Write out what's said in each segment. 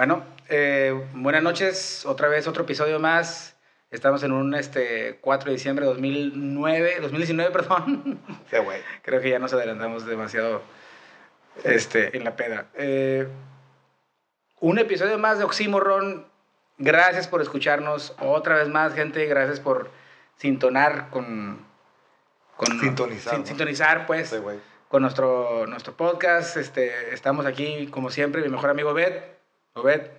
Bueno, eh, buenas noches, otra vez otro episodio más. Estamos en un este, 4 de diciembre de 2009, 2019, perdón. Sí, güey. Creo que ya nos adelantamos demasiado este, en la peda. Eh, un episodio más de Oxímoron. Gracias por escucharnos. Otra vez más, gente. Gracias por sintonar con... con Sintonizar, sin- ¿no? sintonizar, pues Sí, con nuestro, nuestro podcast. Este, estamos aquí, como siempre, mi mejor amigo Obed. Obed,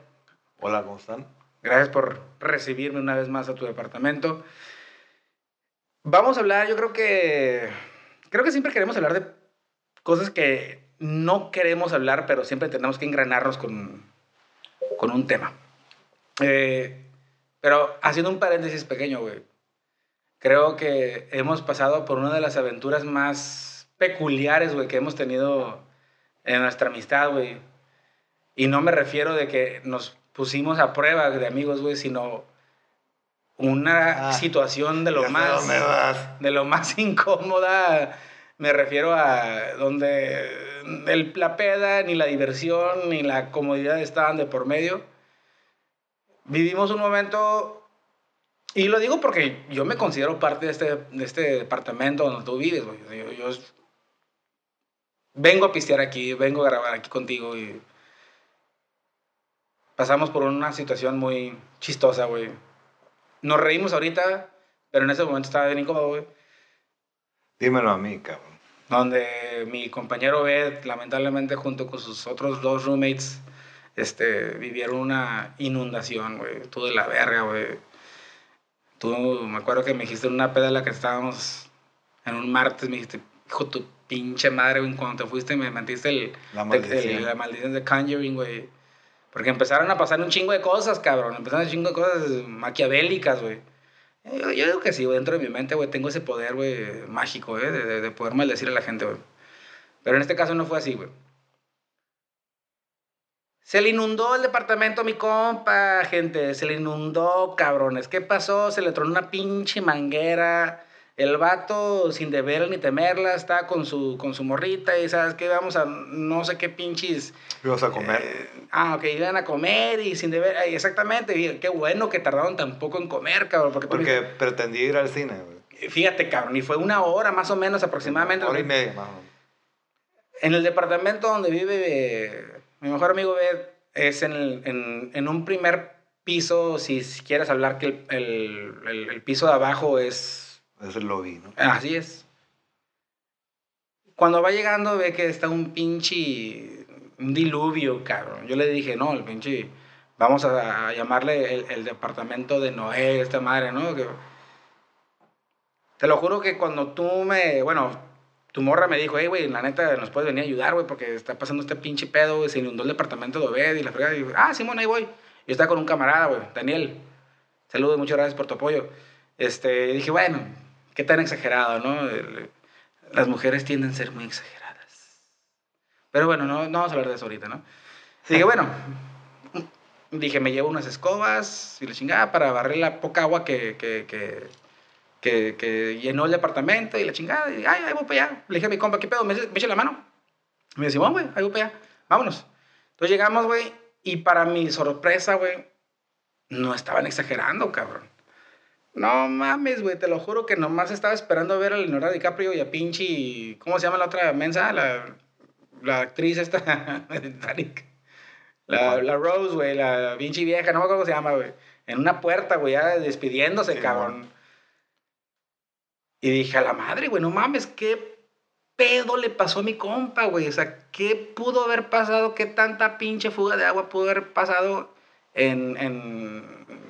Hola, ¿cómo están? gracias por recibirme una vez más a tu departamento. Vamos a hablar, yo creo que... Creo que siempre queremos hablar de cosas que no queremos hablar, pero siempre tenemos que engranarnos con, con un tema. Eh, pero haciendo un paréntesis pequeño, güey. Creo que hemos pasado por una de las aventuras más peculiares, güey, que hemos tenido en nuestra amistad, güey. Y no me refiero de que nos pusimos a prueba de amigos, güey, sino una Ah, situación de lo más de lo más incómoda. Me refiero a donde el, la peda, ni la diversión, ni la comodidad estaban de por medio. Vivimos un momento, y lo digo porque yo me considero parte de este, de este departamento donde tú vives, güey. Yo, yo vengo a pistear aquí, vengo a grabar aquí contigo y pasamos por una situación muy chistosa, güey. Nos reímos ahorita, pero en ese momento estaba bien incómodo, güey. Dímelo a mí, cabrón. Donde mi compañero Bed, lamentablemente, junto con sus otros dos roommates, este, vivieron una inundación, güey. Tú de la verga, güey. Tú, me acuerdo que me dijiste en una peda en la que estábamos en un martes, me dijiste, hijo tu pinche madre, güey. Cuando te fuiste me mentiste el, La maldición. el- la maldición de Conjuring, güey. Porque empezaron a pasar un chingo de cosas, cabrón. Empezaron un chingo de cosas maquiavélicas, güey. Yo, yo digo que sí, güey. Dentro de mi mente, güey, tengo ese poder, güey, mágico, güey, de, de- de poder maldecir a la gente, güey. Pero en este caso no fue así, güey. Se le inundó el departamento a mi compa, gente. Se le inundó, cabrones. ¿Qué pasó? Se le tronó una pinche manguera. El vato, sin deber ni temerla, está con su, con su morrita y sabes que vamos a no sé qué pinches. Ibas a comer. eh, ah, ok, iban a comer y sin deber. ay, exactamente, y qué bueno que tardaron tan poco en comer, cabrón. Porque, porque pretendí ir al cine, güey. fíjate, cabrón, y fue una hora más o menos aproximadamente. Hora lo y media, más o menos. en el departamento donde vive eh, mi mejor amigo Bed es en, el- en, en un primer piso, si quieres hablar que el- el- el piso de abajo es... Es el lobby, ¿no? Así es. Cuando va llegando ve que está un pinche... Un diluvio, cabrón. Yo le dije, no, el pinche... Vamos a, llamarle el, el departamento de Noé, esta madre, ¿no? Que- te lo juro que cuando tú me... Bueno, tu morra me dijo, hey, güey, la neta, nos puedes venir a ayudar, güey, porque está pasando este pinche pedo, güey, se inundó el departamento de Obed y la fregada. Y, ah, Simón, ahí voy. Yo estaba con un camarada, güey, Daniel. Saludos, muchas gracias por tu apoyo. Este, dije, bueno, qué tan exagerado, ¿no? Las mujeres tienden a ser muy exageradas. Pero bueno, no, no vamos a hablar de eso ahorita, ¿no? Dije, bueno, dije, me llevo unas escobas y la chingada para barrer la poca agua que, que, que, que, que llenó el departamento y la chingada. Y ay, ahí voy para allá. Le dije a mi compa, ¿qué pedo? ¿Me, echa la mano? Me dice, bueno, güey, ahí voy para allá. Vámonos. Entonces llegamos, güey, y para mi sorpresa, güey, no estaban exagerando, cabrón. No mames, güey, te lo juro que nomás estaba esperando ver a Leonardo DiCaprio y a pinche. ¿Cómo se llama la otra mensa? La, la actriz esta de Titanic. La, la Rose, güey, la pinche vieja, no me acuerdo cómo se llama, güey. En una puerta, güey, ya despidiéndose, Sí, cabrón. Y dije, a la madre, güey, no mames, qué pedo le pasó a mi compa, güey. O sea, ¿qué pudo haber pasado? ¿Qué tanta pinche fuga de agua pudo haber pasado en, en,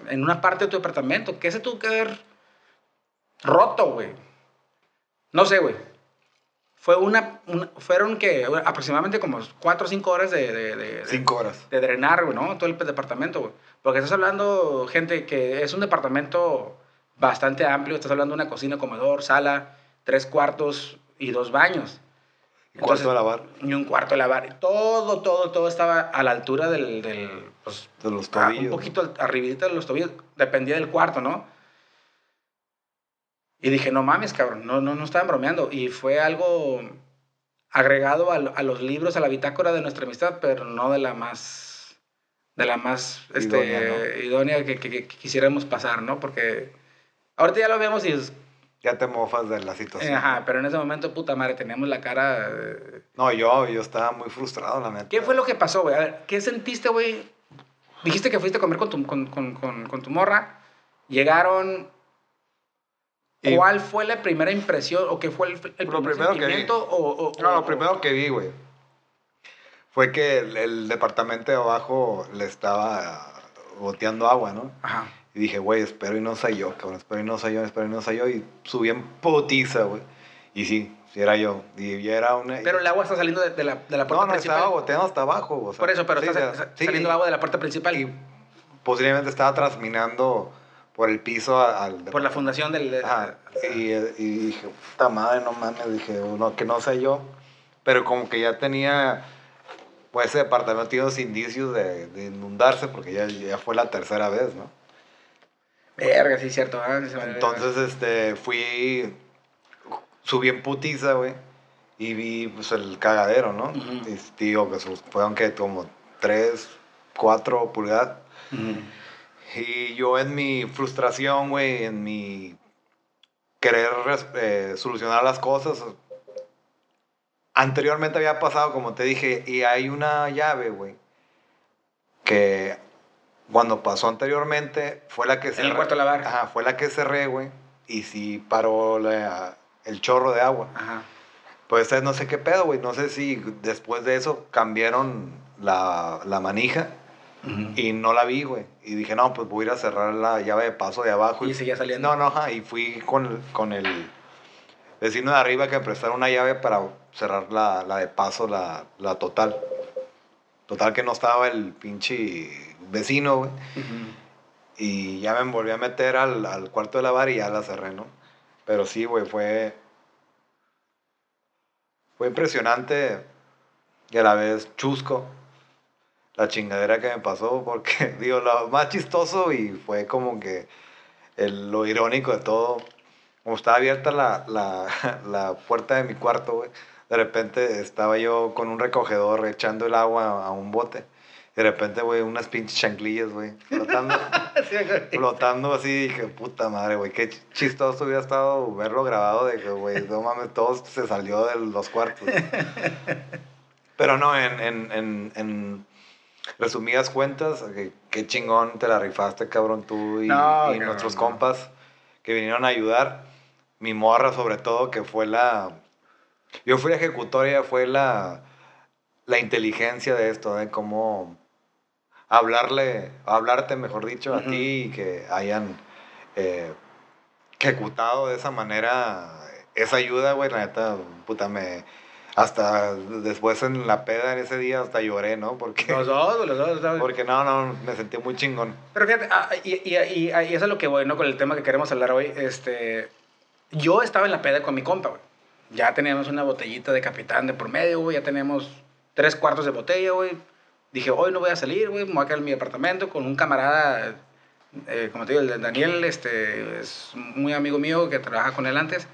en una parte de tu departamento? ¿Qué se tuvo que haber roto, güey? No sé, güey. Fue una, una- fueron que aproximadamente como cuatro o cinco horas de, de, horas. de drenar, güey, ¿no? Todo el departamento, güey. Porque estás hablando, gente, que es un departamento bastante amplio. Estás hablando de una cocina, comedor, sala, tres cuartos y dos baños. Cuarto de lavar. Y un cuarto de lavar. Todo, todo, todo estaba a la altura del, del pues, De los tobillos. un poquito arribita de los tobillos. Dependía del cuarto, ¿no? Y dije, no mames, cabrón, no, no, no estaban bromeando. Y fue algo agregado a, a los libros, a la bitácora de nuestra amistad, pero no de la más de la más este, Idónea, idónea, que- que quisiéramos pasar, ¿no? Porque ahorita ya lo vemos y es, Ya te mofas de la situación. ajá, pero en ese momento, puta madre, teníamos la cara... eh, No, yo, yo estaba muy frustrado, la neta. ¿Qué fue lo que pasó, güey? A ver, ¿qué sentiste, güey? Dijiste que fuiste a comer con tu, con, con, con, con tu morra. Llegaron. Y- ¿Cuál fue la primera impresión o qué fue el, el Lo primer primero que vi. sentimiento? O, o- No, o- lo primero que vi, güey, fue que el, el departamento de abajo le estaba boteando agua, ¿no? Ajá. Y dije, güey, espero y no soy yo, cabrón, espero y no soy yo, espero y no soy yo. Y subí en putiza, güey. Y sí, sí era yo. Y ya era una... Pero el agua está saliendo de, de la, de la puerta No, no, principal. estaba boteando hasta abajo. o sea, Por eso, pero sí, está sí, saliendo agua de la puerta principal. Y posiblemente estaba transminando por el piso al... por la fundación del. Ajá, y, y dije, puta madre, no mames, dije, no, que no sé yo. Pero como que ya tenía, pues ese departamento tiene los indicios de, de inundarse porque ya, ya fue la tercera vez, ¿no? Verga, sí, cierto. ah, Entonces, este, fui, subí en putiza, güey, y vi, pues, el cagadero, ¿no? Ujú. Y digo, que sus- fueron que como tres, cuatro pulgadas. Y yo en mi frustración, güey, en mi querer eh, solucionar las cosas, anteriormente había pasado, como te dije, y hay una llave, güey, que cuando pasó anteriormente fue la que En el cuarto de lavar. Ajá, fue la que cerré, güey, y sí paró la- el chorro de agua. Ajá. Pues no sé qué pedo, güey, no sé si después de eso cambiaron la, la manija. Ujú. Y no la vi, güey. Y dije, no, pues voy a ir a cerrar la llave de paso de abajo. Y seguía saliendo. No, no, ajá. Y fui con, con el vecino de arriba que me prestaron una llave para cerrar la, la de paso, la, la total. Total que no estaba el pinche vecino, güey. Y ya me volví a meter al, al cuarto de lavar y ya la cerré, ¿no? Pero sí, güey, fue... Fue impresionante y a la vez chusco la chingadera que me pasó porque, digo, lo más chistoso y fue como que el- lo irónico de todo, como estaba abierta la, la, la puerta de mi cuarto, güey, de repente estaba yo con un recogedor echando el agua a un bote. De repente, güey, unas pinches chanclillas, güey, flotando, Sí, flotando así. Dije, puta madre, güey, qué ch- chistoso hubiera estado verlo grabado de que, güey, no mames, todo se salió de los cuartos. Pero no, en, en, en, en resumidas cuentas, que- qué chingón te la rifaste, cabrón, tú y, No, y cabrón, nuestros compas que vinieron a ayudar. Mi morra, sobre todo, que fue la. Yo fui la ejecutoria, fue la, la inteligencia de esto, de cómo hablarle, hablarte, mejor dicho, a Ujú. ti y que hayan eh, ejecutado de esa manera esa ayuda, güey, la neta, puta, me... Hasta después en la peda en ese día hasta lloré, ¿no? Porque, Los dos, los dos. los dos. porque no, no, me sentí muy chingón. Pero fíjate, ah, y, y, y, y eso es lo que voy, ¿no? Con el tema que queremos hablar hoy. Este, yo estaba en la peda con mi compa, güey. Ya teníamos una botellita de capitán de por medio, güey. Ya tenemos tres cuartos de botella, güey. Dije, hoy no voy a salir, güey. Me voy a quedar en mi apartamento con un camarada, eh, como te digo, el Daniel, este, es muy amigo mío que trabaja con él antes.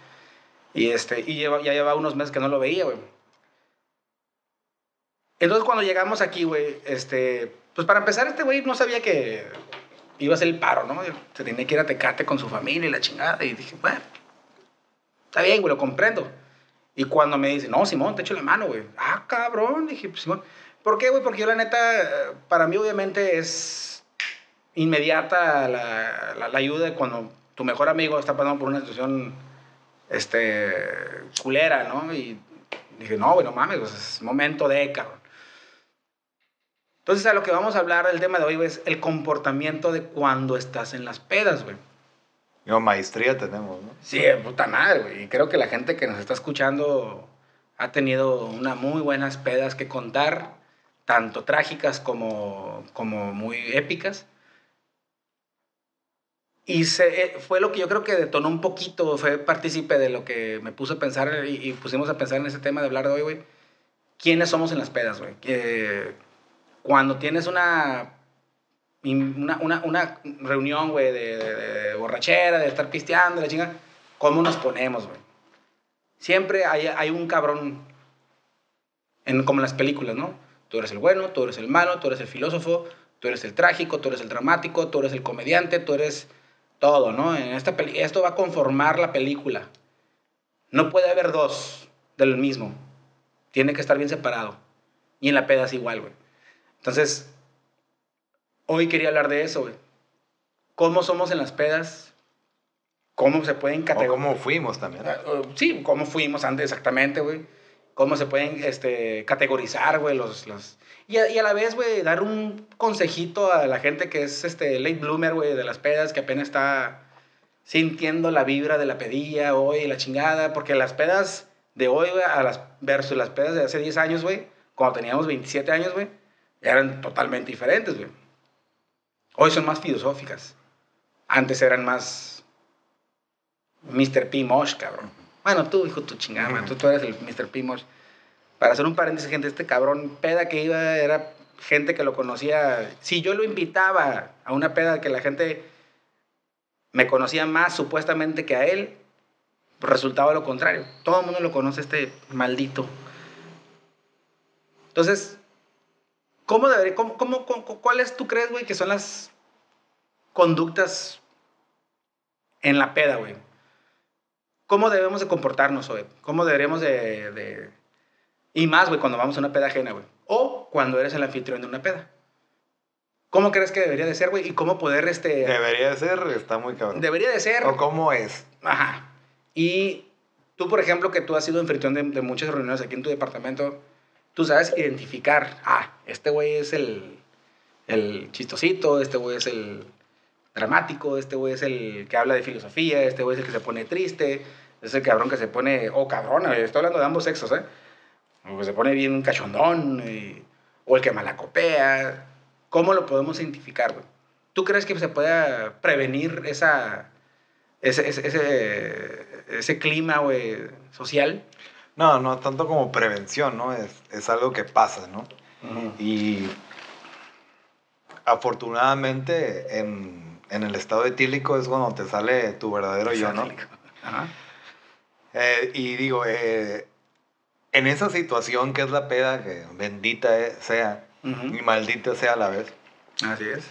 Y, este, y lleva, ya llevaba unos meses que no lo veía, güey. Entonces cuando llegamos aquí, güey, este, pues para empezar, este güey no sabía que iba a ser el paro, ¿no? Se tenía que ir a Tecate con su familia y la chingada. Y dije, bueno, está bien, güey, lo comprendo. Y cuando me dice, no, Simón, te echo la mano, güey. Ah, cabrón, dije, pues, Simón. ¿Por qué, güey? Porque yo la neta, eh, para mí obviamente es inmediata la, la, la ayuda cuando tu mejor amigo está pasando por una situación, este, culera, ¿no? Y dije, no, güey, no mames, pues, es momento de, cabrón. Entonces, a lo que vamos a hablar el tema de hoy, güey, es el comportamiento de cuando estás en las pedas, güey. Yo, maestría tenemos, ¿no? Sí, de puta madre, güey. Y creo que la gente que nos está escuchando ha tenido unas muy buenas pedas que contar, tanto trágicas como, como muy épicas. Y se, eh, fue lo que yo creo que detonó un poquito, fue partícipe de lo que me puse a pensar y, pusimos a pensar en ese tema de hablar de hoy, güey. ¿Quiénes somos en las pedas, güey? Cuando tienes una una, una, reunión, güey, de borrachera, de estar pisteando, la chinga, ¿cómo nos ponemos, güey? Siempre hay, hay un cabrón, en, como en las películas, ¿no? Tú eres el bueno, tú eres el malo, tú eres el filósofo, Tú eres el trágico, tú eres el dramático, tú eres el comediante, tú eres todo, ¿no? En esta peli esto va a conformar la película. No puede haber dos del mismo. Tiene que estar bien separado. Y en la peda es igual, güey. Entonces, hoy quería hablar de eso, güey. ¿Cómo somos en las pedas? ¿Cómo se pueden categorizar? cómo fuimos también. Ah, uh, Sí, cómo fuimos antes exactamente, güey. Cómo se pueden este, categorizar, güey, los... los... Y, a, y a la vez, güey, dar un consejito a la gente que es este late bloomer, güey, de las pedas, que apenas está sintiendo la vibra de la pedilla hoy, la chingada, porque las pedas de hoy, güey, las, versus las pedas de hace 10 años, güey, cuando teníamos 27 años, güey, eran totalmente diferentes, güey. Hoy son más filosóficas. Antes eran más Mr. P. Mosh, cabrón. Bueno, tú, hijo, tu chingada, tú, tú eres el Mr. P. Mosh. Para hacer un paréntesis, gente, este cabrón, peda que iba, era gente que lo conocía. Si yo lo invitaba a una peda que la gente me conocía más supuestamente que a él, resultaba lo contrario. Todo el mundo lo conoce, este maldito. Entonces, ¿cómo debería, cómo, cómo- cuáles tú crees, güey, que son las conductas en la peda, güey? ¿Cómo debemos de comportarnos, güey? ¿Cómo deberíamos de, de- Y más, güey, cuando vamos a una peda ajena, güey. O cuando eres el anfitrión de una peda. ¿Cómo crees que debería de ser, güey? Y cómo poder, este... Debería de ser, está muy cabrón. Debería de ser... O cómo es. Ajá. Y tú, por ejemplo, que tú has sido anfitrión de, de muchas reuniones aquí en tu departamento, tú sabes identificar, ah, este güey es el, el chistosito, este güey es el dramático, este güey es el que habla de filosofía, este güey es el que se pone triste, es el cabrón que se pone, o cabrona, estoy hablando de ambos sexos, ¿eh? O que se pone bien cachondón, y- o el que malacopea. ¿Cómo lo podemos identificar, güey? ¿Tú crees que se pueda prevenir esa, ese, ese, ese, ese clima, güey, social? No, no tanto como prevención, ¿no? Es, es algo que pasa, ¿no? Y afortunadamente en, en el estado etílico es cuando te sale tu verdadero yo, ¿no? Ajá. Eh, y digo, eh, en esa situación que es la peda, que bendita sea y maldita sea a la vez, Así es.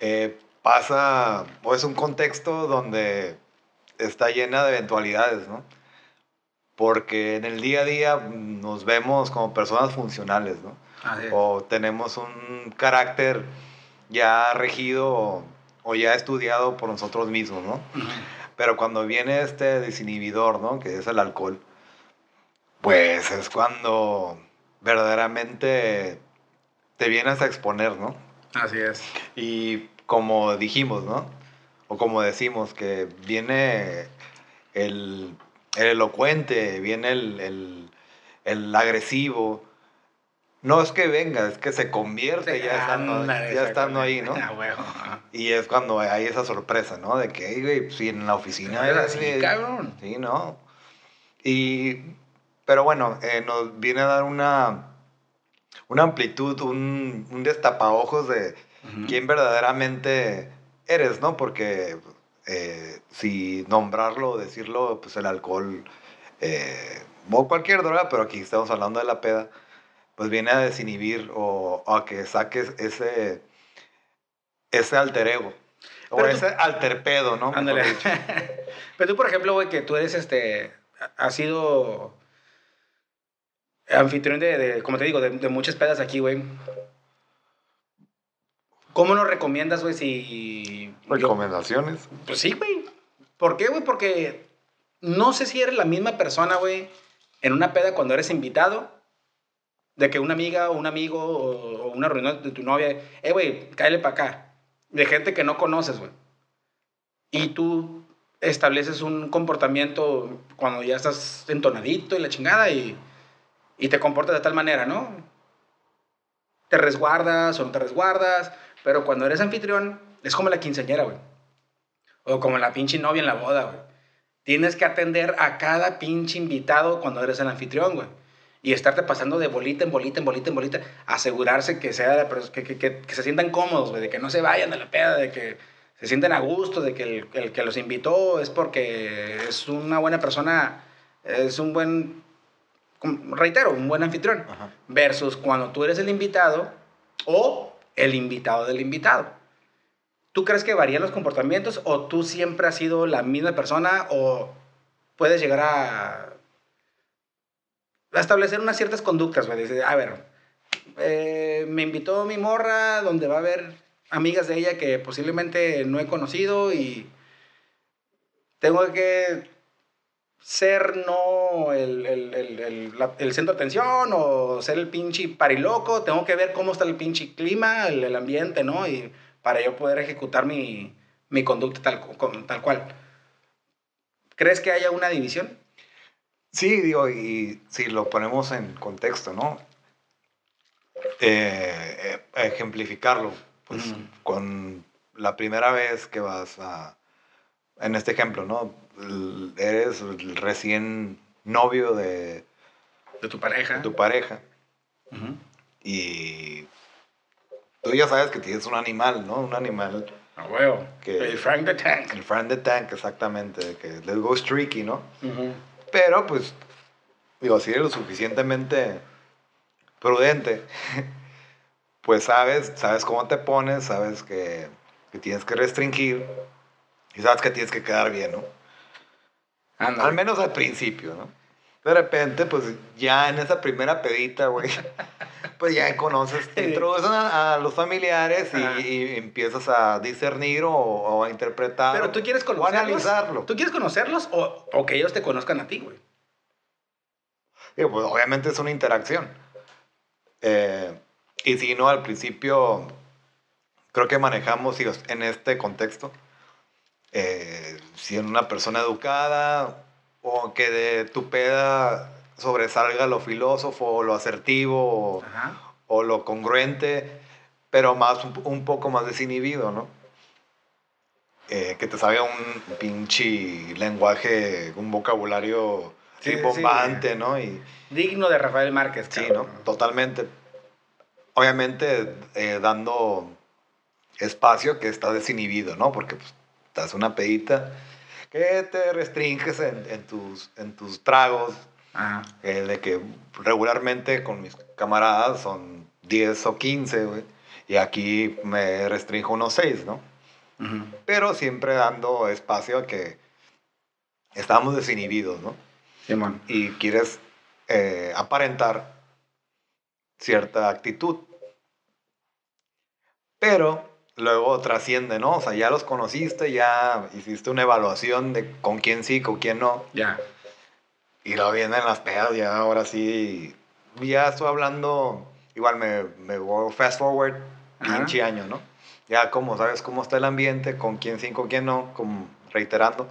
eh, pasa, o es un contexto donde está llena de eventualidades, ¿no? Porque en el día a día nos vemos como personas funcionales, ¿no? Así es. O tenemos un carácter ya regido o, ya estudiado por nosotros mismos, ¿no? Pero cuando viene este desinhibidor, ¿no? Que es el alcohol, pues es cuando verdaderamente te vienes a exponer, ¿no? Así es. Y como dijimos, ¿no? O como decimos, que viene el, el elocuente, viene el, el- el agresivo. No es que venga, es que se convierte ya estando, ya estando ahí, ¿no? Ah. Y es cuando hay esa sorpresa, ¿no? De que, "Ey, güey, si en la oficina Era así, bien- cabrón. Sí, ¿no? Y, pero bueno, eh, nos viene a dar una, una amplitud, un, un destapaojos de quién verdaderamente eres, ¿no? Porque eh, si nombrarlo o decirlo, pues el alcohol eh, o cualquier droga, pero aquí estamos hablando de la peda, pues viene a desinhibir o, o a que saques ese, ese alter ego. O tú- ese alter pedo, ¿no? Ándale. Pero tú, por ejemplo, güey, que tú eres este. Has sido anfitrión de, de, como te digo, de, de muchas pedas aquí, güey. ¿Cómo nos recomiendas, güey, si. yo- Recomendaciones. Pues sí, güey. ¿Por qué, güey? Porque no sé si eres la misma persona, güey, en una peda cuando eres invitado, de que una amiga o un amigo o, una reunión de tu novia, eh, güey, cáele para acá. De gente que no conoces, güey. Y tú estableces un comportamiento cuando ya estás entonadito y la chingada y, y te comportas de tal manera, ¿no? Te resguardas o no te resguardas, pero cuando eres anfitrión es como la quinceañera, güey. O como la pinche novia en la boda, güey. Tienes que atender a cada pinche invitado cuando eres el anfitrión, güey. Y estarte pasando de bolita en bolita, en bolita, en bolita. Asegurarse que, sea la que, que, que, que se sientan cómodos, güey. De que no se vayan de la peda, de que se sienten a gusto, de que el, el que los invitó es porque es una buena persona, es un buen, reitero, un buen anfitrión. Ajá. Versus cuando tú eres el invitado o el invitado del invitado. ¿Tú crees que varían los comportamientos o tú siempre has sido la misma persona o puedes llegar a establecer unas ciertas conductas? güey? A ver, eh, me invitó mi morra donde va a haber amigas de ella que posiblemente no he conocido y tengo que ser no el, el, el, la- el centro de atención o ser el pinche pariloco, tengo que ver cómo está el pinche clima, el, ambiente, ¿no? Y para yo poder ejecutar mi, mi conducta tal, tal cual. ¿Crees que haya una división? Sí, digo, y si lo ponemos en contexto, ¿no? Eh, eh, ejemplificarlo, pues con la primera vez que vas a, en este ejemplo, ¿no? Eres el recién novio de, De tu pareja. de tu pareja y tú ya sabes que tienes un animal, ¿no? Un animal, A huevo. Que- El Frank the Tank. el friend the tank, exactamente, que let's go streaky, ¿no? Pero, pues, digo, si eres lo suficientemente prudente, pues sabes, sabes cómo te pones, sabes que, que tienes que restringir y sabes que tienes que quedar bien, ¿no? Al menos al principio, ¿no? De repente, pues ya en esa primera pedita, güey, pues ya conoces, te introducen a, a los familiares y, y empiezas a discernir o, o a interpretar. Pero tú quieres o conocerlos. analizarlo. ¿Tú quieres conocerlos o, o que ellos te conozcan a ti, güey? Digo, pues obviamente es una interacción. Eh, y si no, al principio creo que manejamos en este contexto, eh, si en una persona educada o que de tu peda sobresalga lo filósofo o lo asertivo o, o lo congruente, pero más un, un poco más desinhibido, ¿no? Eh, que te salga un pinche lenguaje, un vocabulario Sí, sí. bombante, ¿no? Y, Digno de Rafael Márquez, Sí, ¿no? Totalmente. Obviamente eh, dando espacio que está desinhibido, ¿no? Porque pues, estás una pedita que te restringes en, en tus, en tus tragos, Ajá. eh, de que regularmente con mis camaradas son 10 o 15, güey, y aquí me restringo unos 6, ¿no? Ujú. Pero siempre dando espacio a que estamos desinhibidos, ¿no? Simón. y quieres eh, aparentar cierta actitud. Pero luego trasciende, ¿no? O sea, ya los conociste, ya hiciste una evaluación de con quién sí, con quién no. Ya. Y luego vienen las pedas, ya ahora sí. Ya estoy hablando, igual me, me voy fast forward, Ajá. pinche año, ¿no? Ya como sabes cómo está el ambiente, con quién sí, con quién no, como reiterando.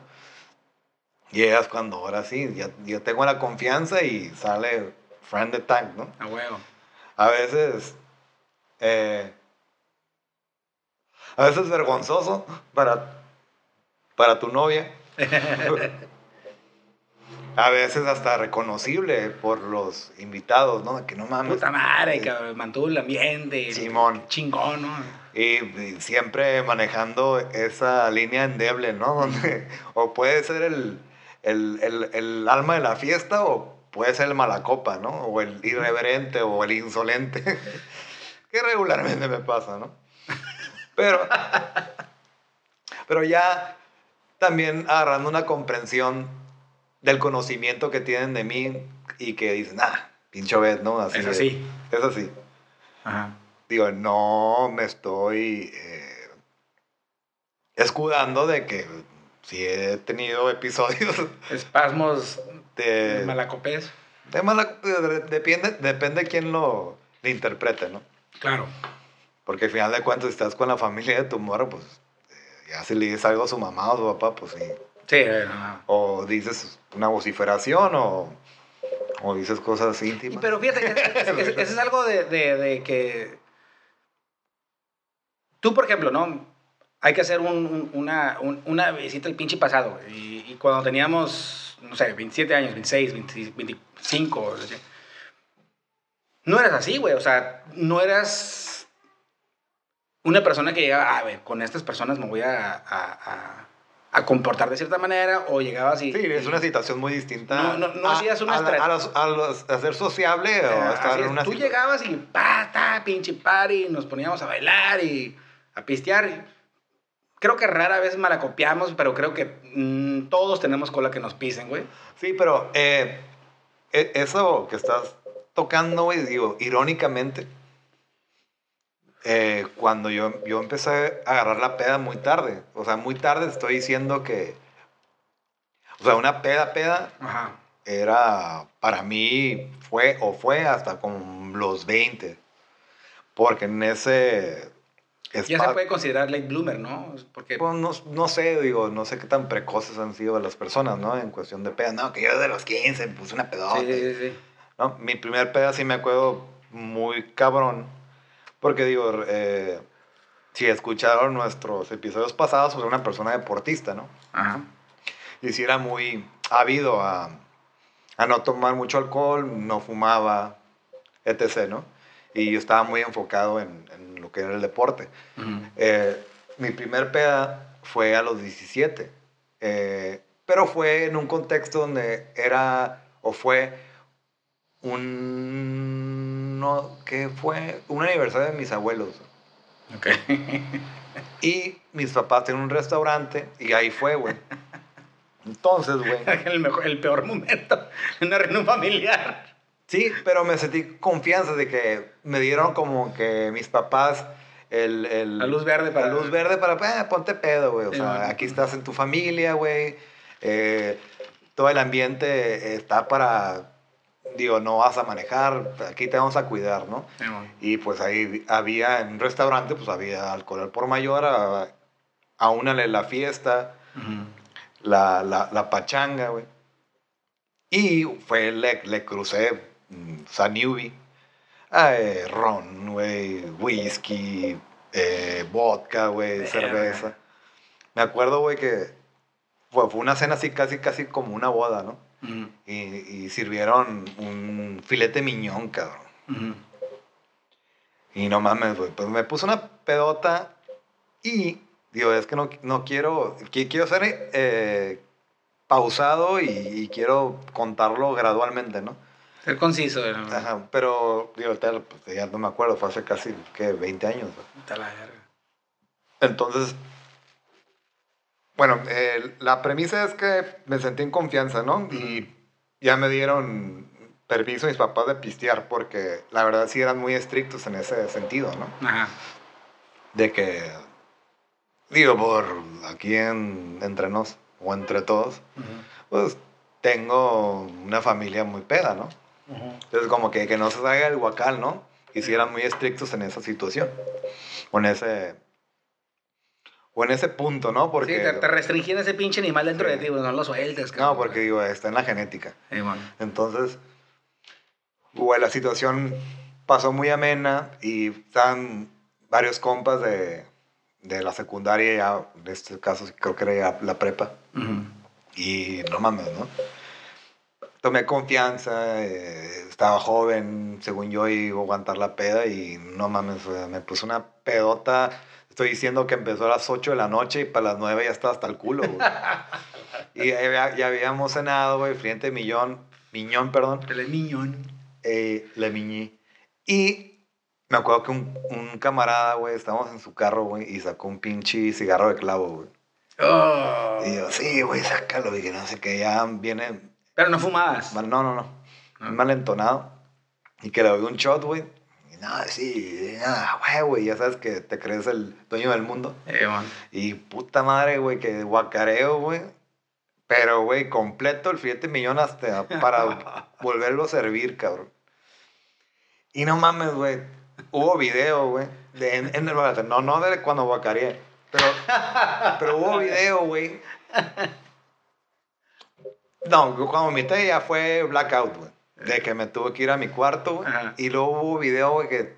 Y es cuando ahora sí, ya, yo tengo la confianza y sale friend the tank, ¿no? A huevo. A veces, eh, a veces vergonzoso para, para tu novia. A veces hasta reconocible por los invitados, ¿no? Que no mames. Puta madre, cabrón. Mantuvo el ambiente. Simón. Chingón, ¿no? Y, y siempre manejando esa línea endeble, ¿no? Donde o puede ser el, el, el, el alma de la fiesta o puede ser el malacopa, ¿no? O el irreverente o el insolente. que regularmente me pasa, ¿no? Pero, pero ya también agarrando una comprensión del conocimiento que tienen de mí y que dicen, ah, pincho ves, ¿no? Es de- así. Es así Ajá. digo, no me estoy eh, escudando de que si he tenido episodios Espasmos de, malacopés. de mala- de- de- depende, depende quién lo, lo interprete, ¿no? Claro. Porque al final de cuentas, si estás con la familia de tu morro, pues eh, ya si le dices algo a su mamá o su papá, pues sí. Sí, no. O dices una vociferación o, o dices cosas Y íntimas. pero fíjate, que es- es- es- eso es algo de, de- de que tú, por ejemplo, ¿no? Hay que hacer un- un- una, un- una visita al pinche pasado. Y, y cuando teníamos, no sé, 27 años, 26, 20 25, o sea, no eras así, güey. O sea, no eras una persona que llegaba, a ver, con estas personas me voy a, a- a- a comportar de cierta manera o llegabas y... Sí, es una situación muy distinta. No, no, no a- hacías una a, la- estra- a, los- a los- a ser sociable o a estar en una Tú llegabas y pa, ta, pinche party, nos poníamos a bailar y a pistear. Creo que rara vez malacopiamos, pero creo que mm, todos tenemos cola que nos pisen, güey. Sí, pero eh, e- eso que estás tocando, güey, digo, irónicamente, eh, cuando yo, yo empecé a agarrar la peda muy tarde, o sea, muy tarde estoy diciendo que, o sea, una peda, peda, Ajá. era, para mí, fue o fue hasta con los 20, porque en ese... Ya se puede considerar late bloomer, ¿no? Porque pues no, no sé, digo, no sé qué tan precoces han sido las personas, ¿no? En cuestión de peda. No, que yo de los 15 me puse una pedota. sí, sí, sí. ¿no? Mi primer peda sí me acuerdo muy cabrón. Porque digo, eh, si escucharon nuestros episodios pasados, pues era una persona deportista, ¿no? Ajá. Y sí era muy ávido a, a no tomar mucho alcohol, no fumaba, etc., ¿no? Y yo estaba muy enfocado en, en lo que era el deporte. Ujú. Eh, mi primer peda fue a los 17, eh, pero fue en un contexto donde era o fue un no, que fue un aniversario de mis abuelos Ok. y mis papás tienen un restaurante y ahí fue, güey. Entonces, güey. el, mejor, el peor momento. Una reunión familiar. Sí, pero me sentí confianza de que me dieron como que mis papás el, el- La luz verde para- la luz verde para "Eh, ponte pedo, güey. O Sí, sea, bueno. aquí estás en tu familia, güey. Eh, todo el ambiente está para, digo, no vas a manejar, aquí te vamos a cuidar, ¿no? Y pues ahí había, en un restaurante, pues había alcohol al por mayor, a, aúnale la fiesta, la, la, la pachanga, güey. Y fue, le, le crucé mm, Sanubi, eh, ron, güey, whisky, eh, vodka, güey, cerveza. Me acuerdo, güey, que fue, fue una cena así casi, casi como una boda, ¿no? Ujú. Y, y sirvieron un filete miñón, cabrón. Ujú. Y no mames, güey. Pues me puse una pedota y, digo, es que no, no quiero, qui- quiero ser eh, pausado y, y quiero contarlo gradualmente, ¿no? Ser conciso. ¿no? Ajá, pero, digo, ahorita, pues, ya no me acuerdo, fue hace casi, ¿qué? 20 años. Está la verga. Entonces, bueno, eh, la premisa es que me sentí en confianza, ¿no? Y ya me dieron permiso mis papás de pistear porque la verdad sí eran muy estrictos en ese sentido, ¿no? Ajá. de que, digo, por aquí en, entre nos o entre todos, pues tengo una familia muy peda, ¿no? Entonces, como que, que no se salga el guacal, ¿no? Y si eran muy estrictos en esa situación, o en ese, o en ese punto, ¿no? Porque, Sí, te, te restringían ese pinche animal dentro Sí. de ti, pues, no lo sueltes. no, cabrón. porque digo, está en la genética. Sí, bueno. Entonces, güey, la situación pasó muy amena y estaban varios compas de, de la secundaria, ya, en este caso creo que era ya la prepa, y no mames, ¿no? Tomé confianza, eh, estaba joven, según yo iba a aguantar la peda y no mames, me puse una pedota. Estoy diciendo que empezó a las 8 de la noche y para las 9 ya estaba hasta el culo, güey. y ya, ya habíamos cenado, güey, frente millón, miñón, perdón. El miñón. Eh, le miñí. Y me acuerdo que un, un camarada, güey, estábamos en su carro, güey, y sacó un pinche cigarro de clavo, güey. Oh. Y yo, sí, güey, sácalo, y que no sé qué, ya viene, Pero no fumabas. mal- no, no, no, Ah. mal entonado. Y que le doy un shot, güey. Nada, sí, nada, güey, güey, ya sabes que te crees el dueño del mundo. Eh. Y puta madre, güey, que guacareo, güey. Pero, güey, completo el filete millón hasta para volverlo a servir, cabrón. Y no mames, güey. Hubo video, güey. En, en el no, no de cuando guacareé. Pero, pero hubo video, güey. No, cuando vomité ya fue blackout, güey. De que me tuve que ir a mi cuarto, güey. Y luego hubo video, güey, que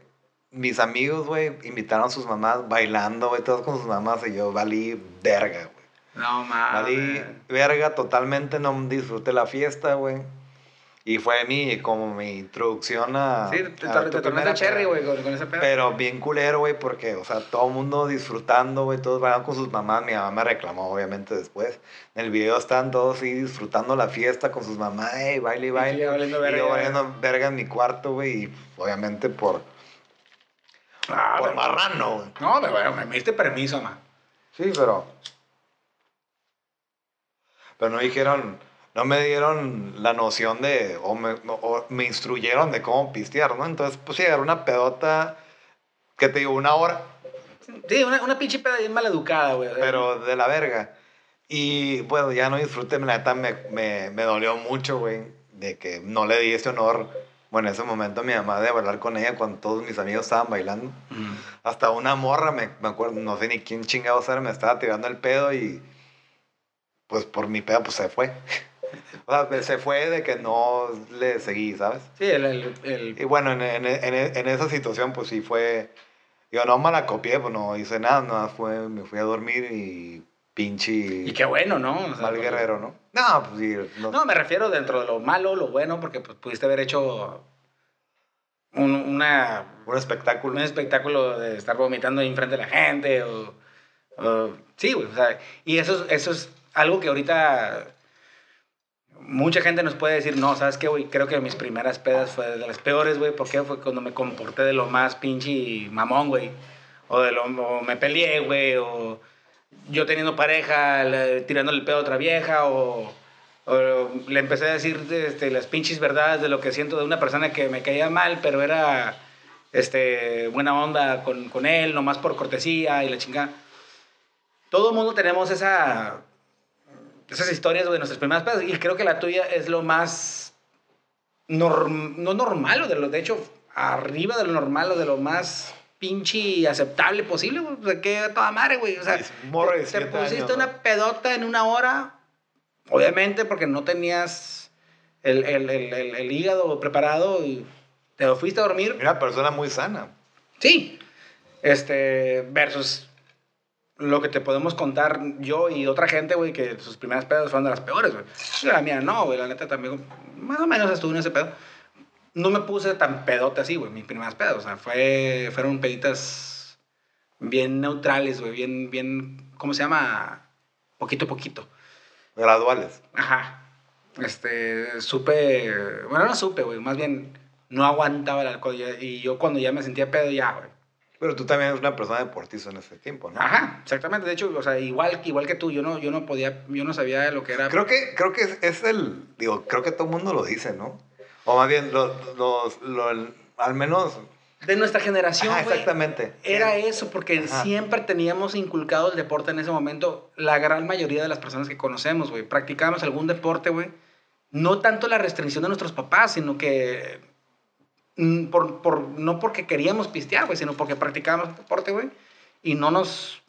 mis amigos, güey, invitaron a sus mamás bailando, güey, todos con sus mamás. Y yo valí verga, güey. No mames. Valí verga totalmente, no disfruté la fiesta, güey. Y fue mi, como mi introducción a. Sí, te, a te, cherry, güey, con, con ese pedo. Pero bien culero, güey, porque, o sea, todo el mundo disfrutando, güey, todos bailaban con sus mamás. Mi mamá me reclamó, obviamente, después. En el video están todos así disfrutando la fiesta con sus mamás, ey, baile y Y tú baile. ya valiendo Y yo valiendo verga en mi cuarto, güey, y obviamente por, Ah, por pero- marrano, güey. No, pero bueno, me diste permiso, ma. Sí, pero. Pero no dijeron, no me dieron la noción de, o me, o me instruyeron de cómo pistear, ¿no? Entonces, pues sí, era una pedota, que te digo, una hora, Sí, una, una pinche peda bien maleducada, güey. pero de la verga. Y bueno, ya no disfruté, la neta me, me, me dolió mucho, güey, de que no le di ese honor. Bueno, en ese momento mi mamá de bailar con ella cuando todos mis amigos estaban bailando. mm. Hasta una morra, me, me acuerdo, no sé ni quién chingados era, me estaba tirando el pedo y pues por mi pedo pues se fue. o sea, se fue de que no le seguí, ¿sabes? Sí, el, el, el- Y bueno, en, en, en, en esa situación pues sí fue, digo, no me la copié, pues no hice nada, nada, fue, me fui a dormir y pinche Y qué bueno, ¿no? O sea, mal guerrero, ¿no? No, pues sí, no, No, me refiero dentro de lo malo, lo bueno, porque pues, pudiste haber hecho un, una, un espectáculo. un espectáculo de estar vomitando ahí enfrente de la gente. O, o- sí, güey. O sea, y eso, es- eso es algo que ahorita mucha gente nos puede decir, no, ¿sabes qué, güey? Creo que mis primeras pedas fue de las peores, güey. ¿Por qué? Fue cuando me comporté de lo más pinche mamón, güey. O, de lo, o me peleé, güey. O yo teniendo pareja, le- tirándole el pedo a otra vieja. O, o le empecé a decir este, las pinches verdades de lo que siento de una persona que me caía mal, pero era este, buena onda con, con él, nomás por cortesía y la chingada. Todo mundo tenemos esa, esas historias de nuestras primeras pedas y creo que la tuya es lo más norm- no normal o de lo de hecho arriba de lo normal o de lo más pinche aceptable posible güey. o sea que a toda madre güey o sea de te, te pusiste una pedota en una hora obviamente porque no tenías el, el, el, el- el hígado preparado y te fuiste a dormir Una persona muy sana. Sí. Este, versus lo que te podemos contar yo y otra gente, güey, que sus primeras pedas fueron de las peores, güey. La mía no, güey, la neta también, más o menos estuve en ese pedo. No me puse tan pedote así, güey, mis primeras pedas. O sea, fue, fueron peditas bien neutrales, güey, bien, bien, ¿cómo se llama? Poquito a poquito. Graduales. Ajá. Este, supe, bueno, no supe, güey, más bien no aguantaba el alcohol. Y yo cuando ya me sentía pedo, ya, güey. Pero tú también eres una persona deportista en ese tiempo, ¿no? Ajá, exactamente. De hecho, o sea, igual, igual que tú, yo no, yo no podía, yo no sabía lo que era. Creo que, creo que es, es el, digo, creo que todo el mundo lo dice, ¿no? O más bien, los, los, lo- al menos, De nuestra generación, Ajá, exactamente. era eso, porque Ajá. siempre teníamos inculcado el deporte en ese momento. La gran mayoría de las personas que conocemos, güey, practicábamos algún deporte, güey. No tanto la restricción de nuestros papás, sino que por, por, no porque queríamos pistear, güey, sino porque practicábamos deporte, güey, y no nos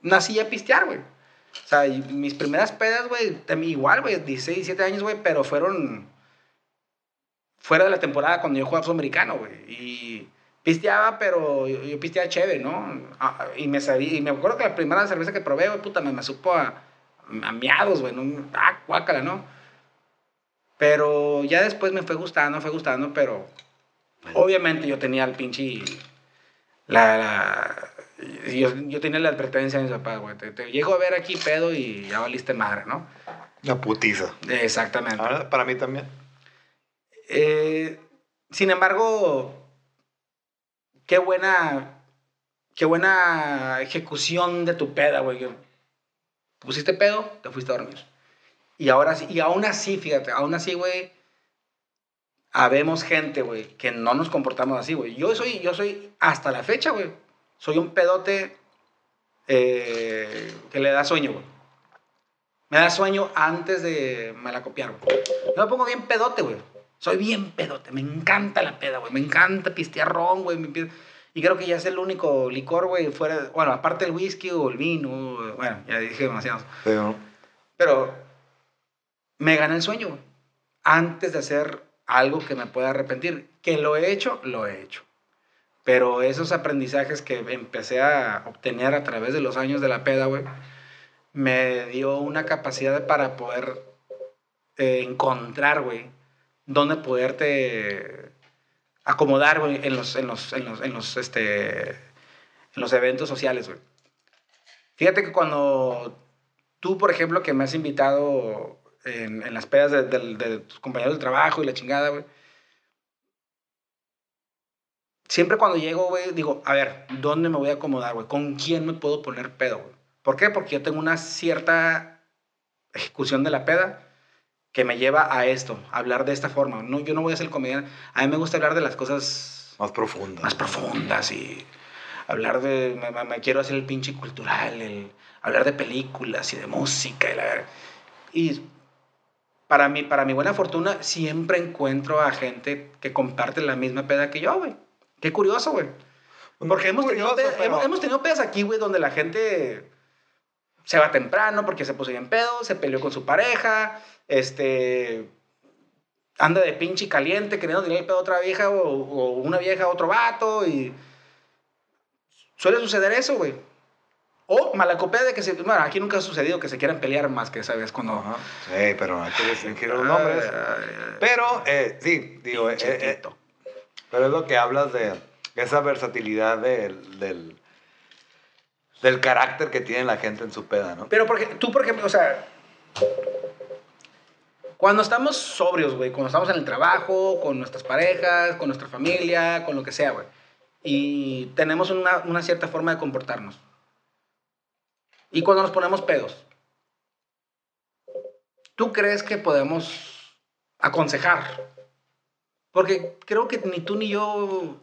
nacía pistear, güey. O sea, mis primeras pedas, güey, igual, güey, 16, 17 años, güey, pero fueron fuera de la temporada cuando yo jugaba americano, güey. Y pisteaba, pero yo, yo pisteaba chévere, ¿no? Ah, y me sabía, y me acuerdo que la primera cerveza que probé, güey, puta, me, me supo a, a miados, güey, ¿no? Ah, guácala, ¿no? Pero ya después me fue gustando, fue gustando, pero obviamente yo tenía el pinche... La, la- yo, yo tenía la advertencia de mis papás, güey. Te, te llego a ver aquí pedo y ya valiste madre, ¿no? una putiza. Exactamente. Ahora, para mí también. Eh, sin embargo, qué buena, qué buena ejecución de tu peda, güey. Pusiste pedo, te fuiste a dormir. Y ahora y aún así, fíjate, aún así, güey, habemos gente, güey, que no nos comportamos así, güey. Yo soy, yo soy, hasta la fecha, güey, soy un pedote eh, que le da sueño, güey. Me da sueño antes de malacopiar, güey. Yo me pongo bien pedote, güey. Soy bien pedote. Me encanta la peda, güey. Me encanta pistear ron, güey. me Y creo que ya es el único licor, güey, fuera... Bueno, aparte del whisky o el vino. Bueno, ya dije demasiados. Sí, ¿no? Pero me gana el sueño, güey. Antes de hacer algo que me pueda arrepentir. Que lo he hecho, lo he hecho. Pero esos aprendizajes que empecé a obtener a través de los años de la peda, güey, me dio una capacidad para poder eh, encontrar, güey, dónde poderte acomodar, güey, en los, en los, en los, en los, este, en los eventos sociales, güey. Fíjate que cuando tú, por ejemplo, que me has invitado en, en las pedas de, de- de tus compañeros de trabajo y la chingada, güey. Siempre cuando llego, güey, digo, a ver, ¿dónde me voy a acomodar, güey? ¿Con quién me puedo poner pedo, güey? ¿Por qué? Porque yo tengo una cierta ejecución de la peda que me lleva a esto, a hablar de esta forma. No, yo no voy a ser comediante. A mí me gusta hablar de las cosas Más profunda. más profundas y hablar de, me, quiero hacer el pinche cultural, el, hablar de películas y de música y la. Y para mí, para mi buena fortuna, siempre encuentro a gente que comparte la misma peda que yo, güey. Qué curioso, güey. Porque hemos tenido, Curioso, pe- pero- hemos, hemos tenido pedas aquí, güey, donde la gente se va temprano porque se puso bien pedo, se peleó con su pareja, este anda de pinche caliente queriendo tirar el pedo a otra vieja o, o una vieja a otro vato y suele suceder eso, güey. O malacopea de que se... Bueno, aquí nunca ha sucedido que se quieran pelear más que, ¿sabes? Cuando... Ajá. Sí, pero hay que decir los nombres. Pero, eh, sí, digo, eh, eh, pero es lo que hablas de esa versatilidad del, del, del carácter que tiene la gente en su peda, ¿no? Pero porque tú, por ejemplo, o sea, cuando estamos sobrios, güey, cuando estamos en el trabajo, con nuestras parejas, con nuestra familia, con lo que sea, güey, y tenemos una, una cierta forma de comportarnos. Y cuando nos ponemos pedos, ¿tú crees que podemos aconsejar? Porque creo que ni tú ni yo,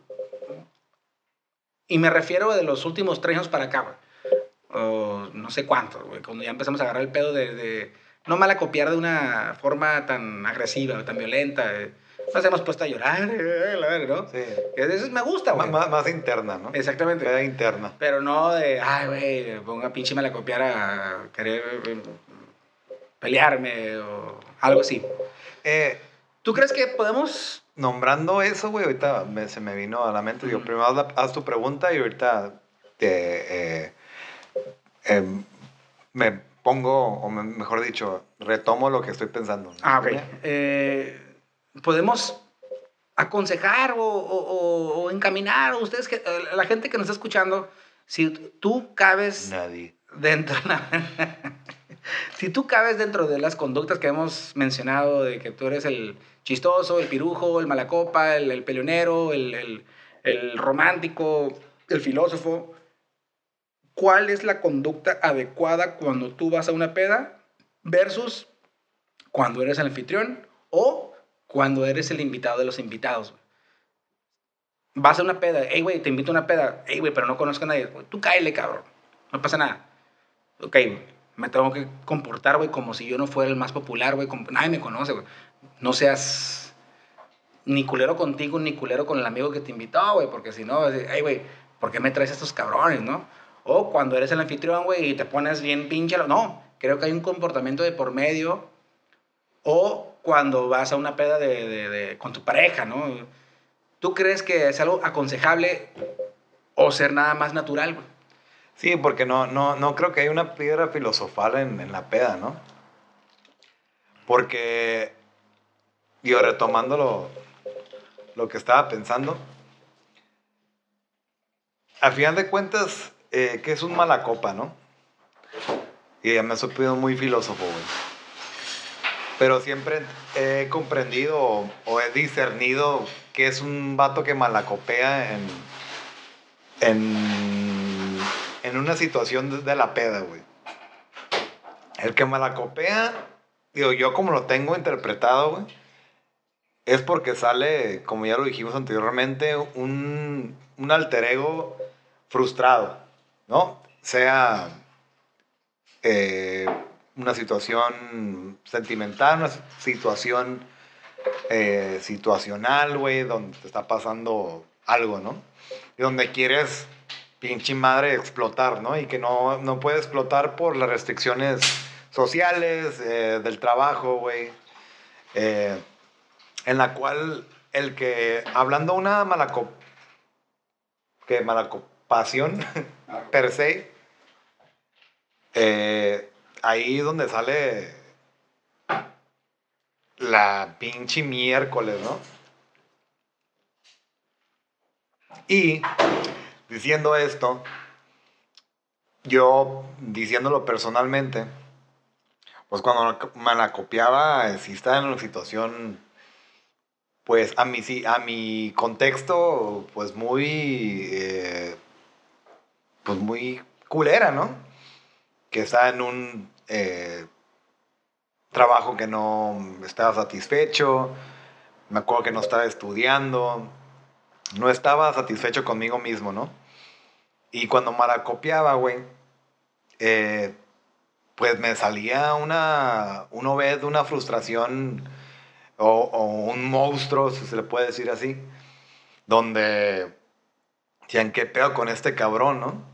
y me refiero de los últimos tres años para acá, o no sé cuánto, güey, cuando ya empezamos a agarrar el pedo de, no mala copiar de una forma tan agresiva tan violenta. eh. Nos hemos puesto a llorar, eh, la verga, ¿no? Sí. Eso me gusta, güey. más, más interna, ¿no? Exactamente. Peda interna. Pero no de, ay, güey, ponga pinche mala copiar a querer eh, pelearme o algo así. Eh, ¿Tú crees que podemos nombrando eso, güey, ahorita me- se me vino a la mente. Digo, primero haz, la- haz tu pregunta y ahorita te, eh, em, me pongo, o me- mejor dicho, retomo lo que estoy pensando. ¿no? Ah, ok. Eh, podemos aconsejar o, o- o- encaminar, ustedes, que, eh, la gente que nos está escuchando, si tú cabes Nadie. dentro, si tú cabes dentro de las conductas que hemos mencionado, de que tú eres el chistoso, el pirujo, el malacopa, el, el peleonero, el, el- el romántico, el filósofo, ¿cuál es la conducta adecuada cuando tú vas a una peda versus cuando eres el anfitrión o cuando eres el invitado de los invitados? Vas a una peda, hey, güey, te invito a una peda, hey, güey, pero no conozco a nadie. Tú cáele, cabrón. No pasa nada. Ok, me tengo que comportar, güey, como si yo no fuera el más popular, güey. Nadie me conoce, güey. No seas ni culero contigo, ni culero con el amigo que te invitó, güey, porque si no, hey, güey, ¿por qué me traes a estos cabrones, no? O cuando eres el anfitrión, güey, y te pones bien pinche. No, creo que hay un comportamiento de por medio. O cuando vas a una peda de, de- de- con tu pareja, ¿no? ¿Tú crees que es algo aconsejable o ser nada más natural, güey? Sí, porque no, no, no creo que haya una piedra filosofal en, en la peda, ¿no? Porque, yo retomando lo, lo que estaba pensando, a final de cuentas, eh, que es un mala copa, ¿no? Y ya me ha supido muy filósofo, güey. Pero siempre he comprendido o, he discernido que es un vato que malacopea en, en, en una situación de, de la peda, güey. El que malacopea, digo, yo como lo tengo interpretado, güey, es porque sale, como ya lo dijimos anteriormente, un, un alter ego frustrado, ¿no? Sea eh, una situación sentimental, una situación eh, situacional, güey, donde te está pasando algo, ¿no? Y donde quieres, pinche madre, explotar, ¿no? Y que no, no puede explotar por las restricciones sociales, eh, del trabajo, güey. eh, en la cual el que, hablando una malaco, que malacopación per se, eh, ahí donde sale la pinche miércoles, ¿no? Y diciendo esto, yo diciéndolo personalmente, pues cuando me la copiaba, si estaba en una situación, pues a mi, a mi contexto, pues muy, eh, pues muy culera, ¿no? Que estaba en un eh, trabajo que no estaba satisfecho, me acuerdo que no estaba estudiando, no estaba satisfecho conmigo mismo, ¿no? Y cuando me la copiaba, güey, eh, pues me salía una, uno ve de una frustración o, un monstruo, si se le puede decir así, donde, decían, ¿qué pedo con este cabrón, no?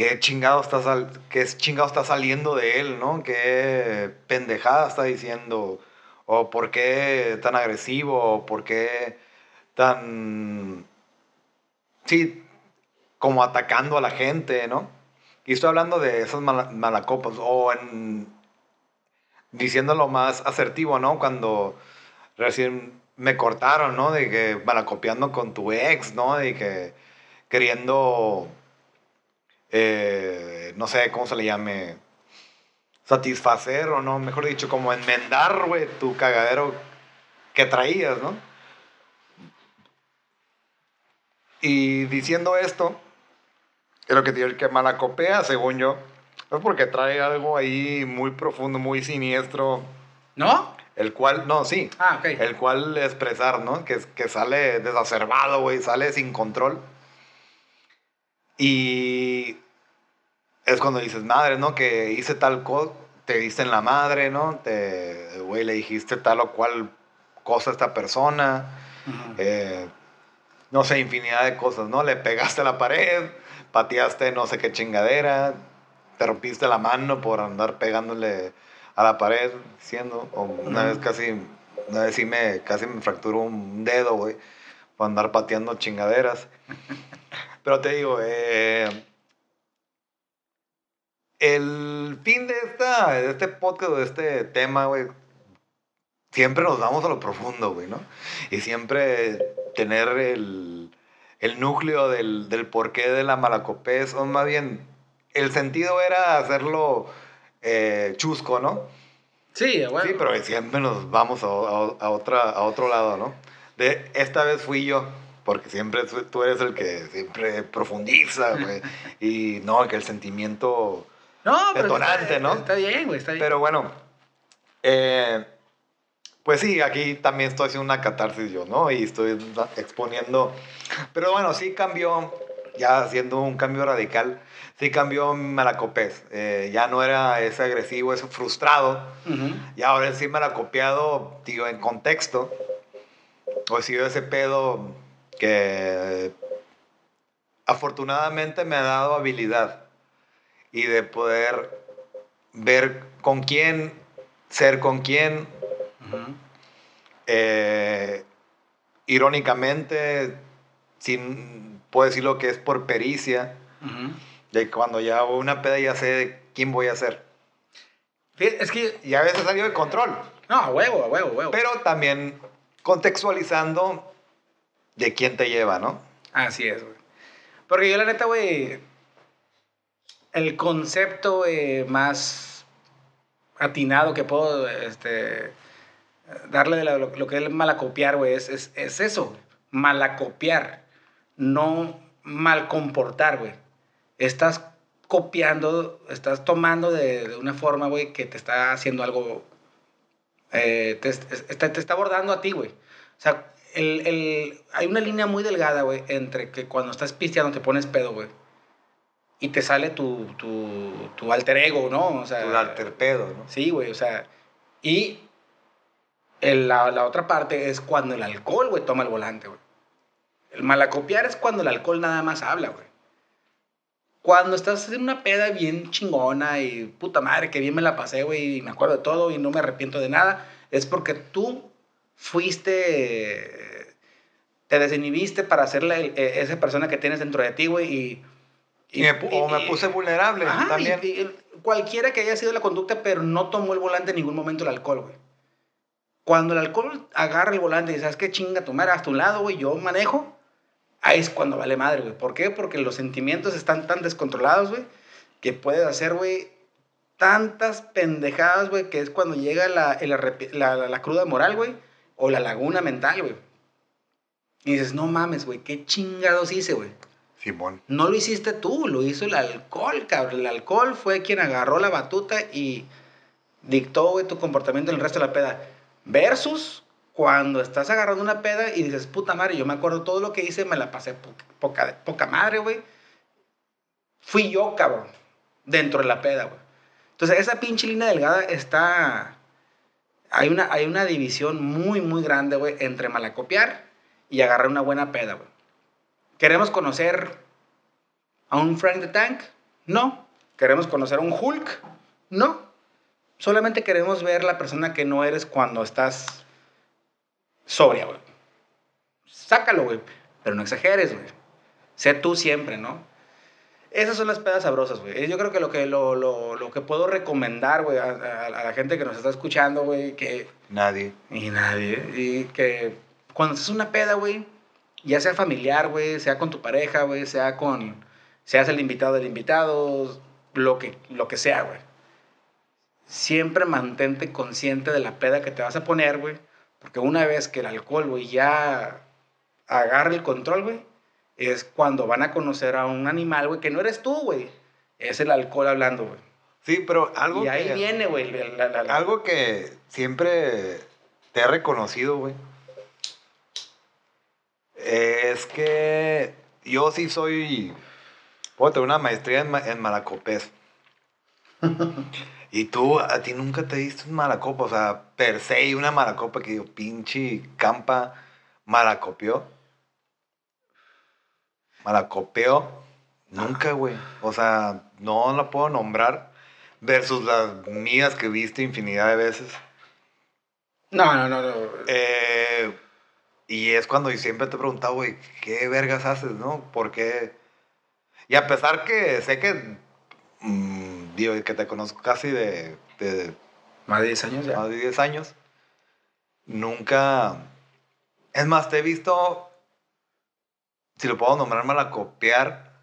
¿Qué chingado, está ¿Qué chingado está saliendo de él, no? ¿Qué pendejada está diciendo? ¿O por qué tan agresivo? ¿O por qué tan... Sí, como atacando a la gente, ¿no? Y estoy hablando de esas malacopas, o en, diciéndolo más asertivo, ¿no? Cuando recién me cortaron, ¿no? De que malacopiando con tu ex, ¿no? De que queriendo, eh, no sé cómo se le llame, satisfacer o no, mejor dicho, como enmendar, güey, tu cagadero que traías, ¿no? Y diciendo esto, lo que tiene el que malacopea, según yo. Es porque trae algo ahí muy profundo, muy siniestro. ¿No? El cual, no, sí. Ah, ok. El cual expresar, ¿no? Que, que sale desacerbado, güey, sale sin control. Y es cuando dices, madre, ¿no? Que hice tal cosa, te diste en la madre, ¿no? Te, güey, le dijiste tal o cual cosa a esta persona. eh, no sé, infinidad de cosas, ¿no? Le pegaste a la pared, pateaste no sé qué chingadera, te rompiste la mano por andar pegándole a la pared, diciendo, o una vez casi, una vez sí me, casi me fracturó un dedo, güey, por andar pateando chingaderas. Pero te digo, eh, el fin de, esta, de este podcast, de este tema, güey, siempre nos vamos a lo profundo, güey, ¿no? Y siempre tener el, el núcleo del, del, porqué de la malacopés, o más bien, el sentido era hacerlo eh, chusco, ¿no? Sí, bueno. Sí, pero siempre nos vamos a, a, otra, a otro lado, ¿no? De esta vez fui yo, porque siempre tú eres el que siempre profundiza, güey. y no, que el sentimiento no, detonante, está, ¿no? Está bien, güey, está bien. Pero bueno, eh, pues sí, aquí también estoy haciendo una catarsis yo, ¿no? Y estoy exponiendo. Pero bueno, sí cambió, ya haciendo un cambio radical, sí cambió Malacopés. Eh, ya no era ese agresivo, ese frustrado. Y ahora sí Malacopiado, digo, en contexto. O sido ese pedo que afortunadamente me ha dado habilidad y de poder ver con quién, ser con quién eh, irónicamente, sin, puedo decir lo que es por pericia, de cuando ya hago una peda ya sé quién voy a ser. Es que... Y a veces salió de control. No, a huevo, a huevo, a huevo. Pero también contextualizando de quién te lleva, ¿no? Así es, güey. Porque yo la neta, güey, el concepto más atinado que puedo este, darle de lo, que es malacopiar, güey, es, es, es, eso, malacopiar, no mal comportar, güey. Estás copiando, estás tomando de, una forma, güey, que te está haciendo algo, eh, te, te, está abordando a ti, güey. O sea, el, el, hay una línea muy delgada, güey, entre que cuando estás pisteando te pones pedo, güey. Y te sale tu, tu, tu alter ego, ¿no? O sea, tu alter pedo, ¿no? Sí, güey, o sea, y el, la, la, otra parte es cuando el alcohol, güey, toma el volante, güey. El malacopiar es cuando el alcohol nada más habla, güey. Cuando estás en una peda bien chingona y puta madre, que bien me la pasé, güey, y me acuerdo de todo y no me arrepiento de nada, es porque tú fuiste, te desinhibiste para ser la, esa persona que tienes dentro de ti, güey, y, y, y, me, o me puse vulnerable ajá, también. Cualquiera que haya sido la conducta, pero no tomó el volante en ningún momento el alcohol, güey. Cuando el alcohol agarra el volante y dices, ¿sabes qué chinga tu madre? Hasta un lado, güey, yo manejo. Ahí es cuando vale madre, güey. ¿Por qué? Porque los sentimientos están tan descontrolados, güey, que puedes hacer, güey, tantas pendejadas, güey, que es cuando llega la- la cruda moral, güey, o la laguna mental, güey. Y dices, no mames, güey, qué chingados hice, güey. Simón. No lo hiciste tú, lo hizo el alcohol, cabrón. El alcohol fue quien agarró la batuta y dictó, güey, tu comportamiento en el resto de la peda. Versus cuando estás agarrando una peda y dices, puta madre, yo me acuerdo todo lo que hice, me la pasé po- poca, poca madre, güey. Fui yo, cabrón, dentro de la peda, güey. Entonces, esa pinche línea delgada está... Hay una, hay una división muy, muy grande, güey, entre malacopiar y agarrar una buena peda, güey. ¿Queremos conocer a un Frank the Tank? No. ¿Queremos conocer a un Hulk? No. Solamente queremos ver la persona que no eres cuando estás sobria, güey. Sácalo, güey. Pero no exageres, güey. Sé tú siempre, ¿no? Esas son las pedas sabrosas, güey. Yo creo que lo que, lo, lo, lo que puedo recomendar, güey, a, a- a la gente que nos está escuchando, güey, que Nadie. y nadie. Y que cuando haces una peda, güey, ya sea familiar, güey, sea con tu pareja, güey, sea con. Seas el invitado del invitado, lo que, lo que sea, güey. Siempre mantente consciente de la peda que te vas a poner, güey. Porque una vez que el alcohol, güey, ya agarra el control, güey, es cuando van a conocer a un animal, güey, que no eres tú, güey. Es el alcohol hablando, güey. Sí, pero algo Y ahí que, viene, güey. la- la- la- algo que siempre te he reconocido, güey. Es que yo sí soy. Puedo tener una maestría en, en malacopés. y tú, a ti nunca te diste un malacopa, o sea, per se una malacopa que yo, pinche campa, malacopió. Malacopeó. Nunca, güey. O sea, no la puedo nombrar. Versus las mías que viste infinidad de veces. No, no, no, no. Eh, y es cuando siempre te he preguntado, güey, ¿qué vergas haces, no? Porque... Y a pesar que sé que... mm, digo, que te conozco casi de, de Más de 10 años ya. más de 10 años, nunca... Es más, te he visto, si lo puedo nombrar, malacopiar,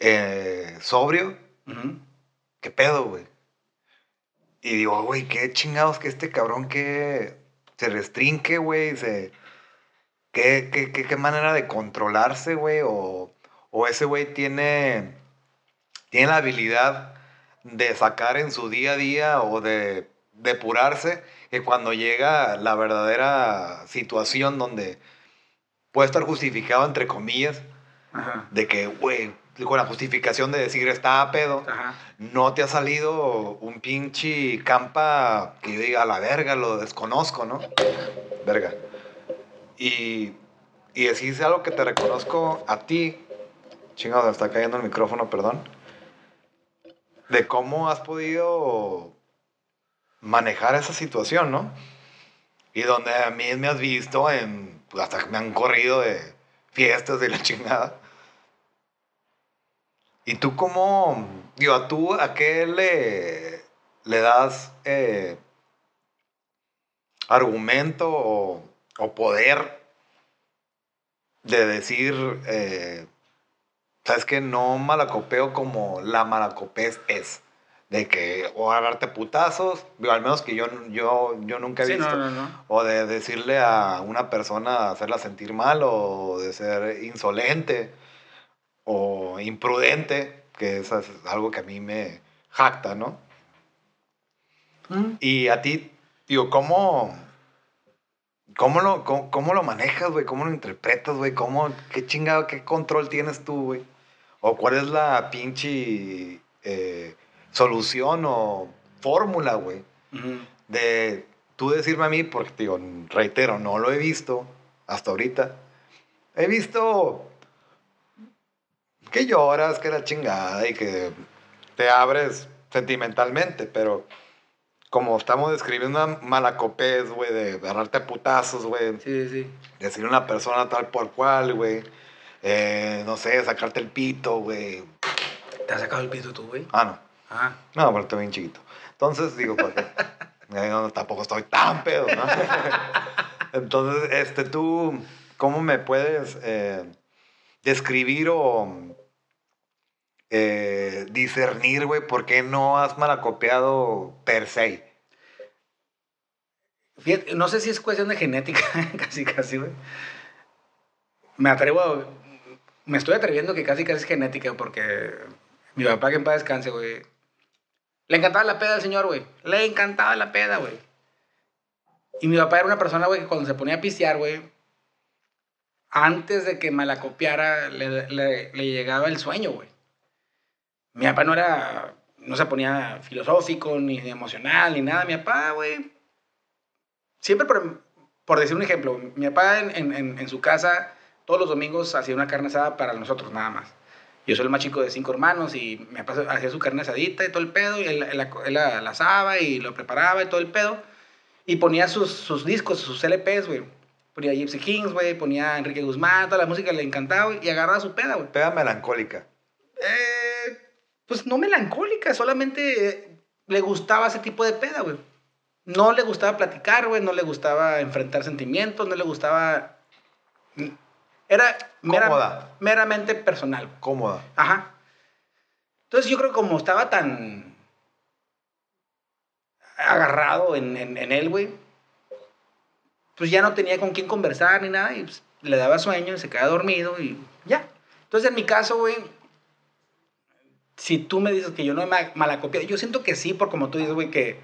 eh, sobrio. ¿qué pedo, güey? Y digo, güey, qué chingados que este cabrón que se restringe, güey, se... ¿Qué, qué, qué, qué manera de controlarse, güey? O, o ese güey tiene, tiene la habilidad de sacar en su día a día o de depurarse que cuando llega la verdadera situación donde puede estar justificado, entre comillas, Ajá. de que, güey, con la justificación de decir está a pedo, Ajá. no te ha salido un pinche campa que yo diga, a la verga, lo desconozco, ¿no? Verga. Y, y decirse algo que te reconozco a ti, chingado, me está cayendo el micrófono, perdón, de cómo has podido manejar esa situación, ¿no? Y donde a mí me has visto en, pues, hasta me han corrido de fiestas de la chingada. ¿Y tú cómo, digo, a tú a qué le, le das eh, argumento o, poder de decir, eh, sabes que no malacopeo como la malacopés es? De que, o agarrarte putazos, digo, al menos que yo, yo, yo nunca he Sí, visto. no, no, no. O de decirle a una persona hacerla sentir mal o de ser insolente o imprudente, que eso es algo que a mí me jacta, ¿no? Mm. Y a ti, digo, ¿cómo, cómo, lo, cómo, cómo lo manejas, güey? ¿Cómo lo interpretas, güey? ¿Cómo, qué chingado, qué control tienes tú, güey? ¿O cuál es la pinche eh, solución o fórmula, güey? Ujú. de tú decirme a mí, porque digo, reitero, no lo he visto hasta ahorita. He visto que lloras, que la chingada y que te abres sentimentalmente, pero como estamos describiendo una malacopés, güey, de agarrarte a putazos, güey, sí, sí. decir a una persona tal por cual, güey, eh, no sé, sacarte el pito, güey. ¿Te has sacado el pito tú, güey? Ah, no. No, pero estoy bien chiquito. Entonces, digo, ¿para qué? Eh, no, tampoco estoy tan pedo, ¿no? Entonces, este, tú, ¿cómo me puedes eh, describir o eh, discernir, güey, por qué no has malacopiado per se? Fíjate, no sé si es cuestión de genética, casi, casi, güey. Me atrevo a... Me estoy atreviendo que casi, casi es genética, porque mi papá, que en paz descanse, güey. Le encantaba la peda al señor, güey. Le encantaba la peda, güey. Y mi papá era una persona, güey, que cuando se ponía a pistear, güey, antes de que me la copiara, le, le, le llegaba el sueño, güey. Mi papá no era, no se ponía filosófico, ni emocional, ni nada. Mi papá, güey, siempre por, por, decir un ejemplo, mi papá en, en, en, su casa todos los domingos hacía una carne asada para nosotros nada más. Yo soy el más chico de cinco hermanos y mi papá hacía su carne asadita y todo el pedo, y él, él, él, él la, la, asaba y lo preparaba y todo el pedo. Y ponía sus, sus discos, sus LPs, güey. Ponía Gypsy Kings, güey, ponía Enrique Guzmán, toda la música le encantaba, güey, y agarraba su peda, güey. Peda melancólica. Eh, pues no melancólica, solamente le gustaba ese tipo de peda, güey. No le gustaba platicar, güey, no le gustaba enfrentar sentimientos, no le gustaba... Era mera, meramente personal. Cómoda. Ajá. Entonces yo creo que como estaba tan agarrado en, en, en él, güey, pues ya no tenía con quién conversar ni nada y pues, le daba sueño y se quedaba dormido y ya. Entonces en mi caso, güey, si tú me dices que yo no he malacopiado, yo siento que sí, por como tú dices, güey, que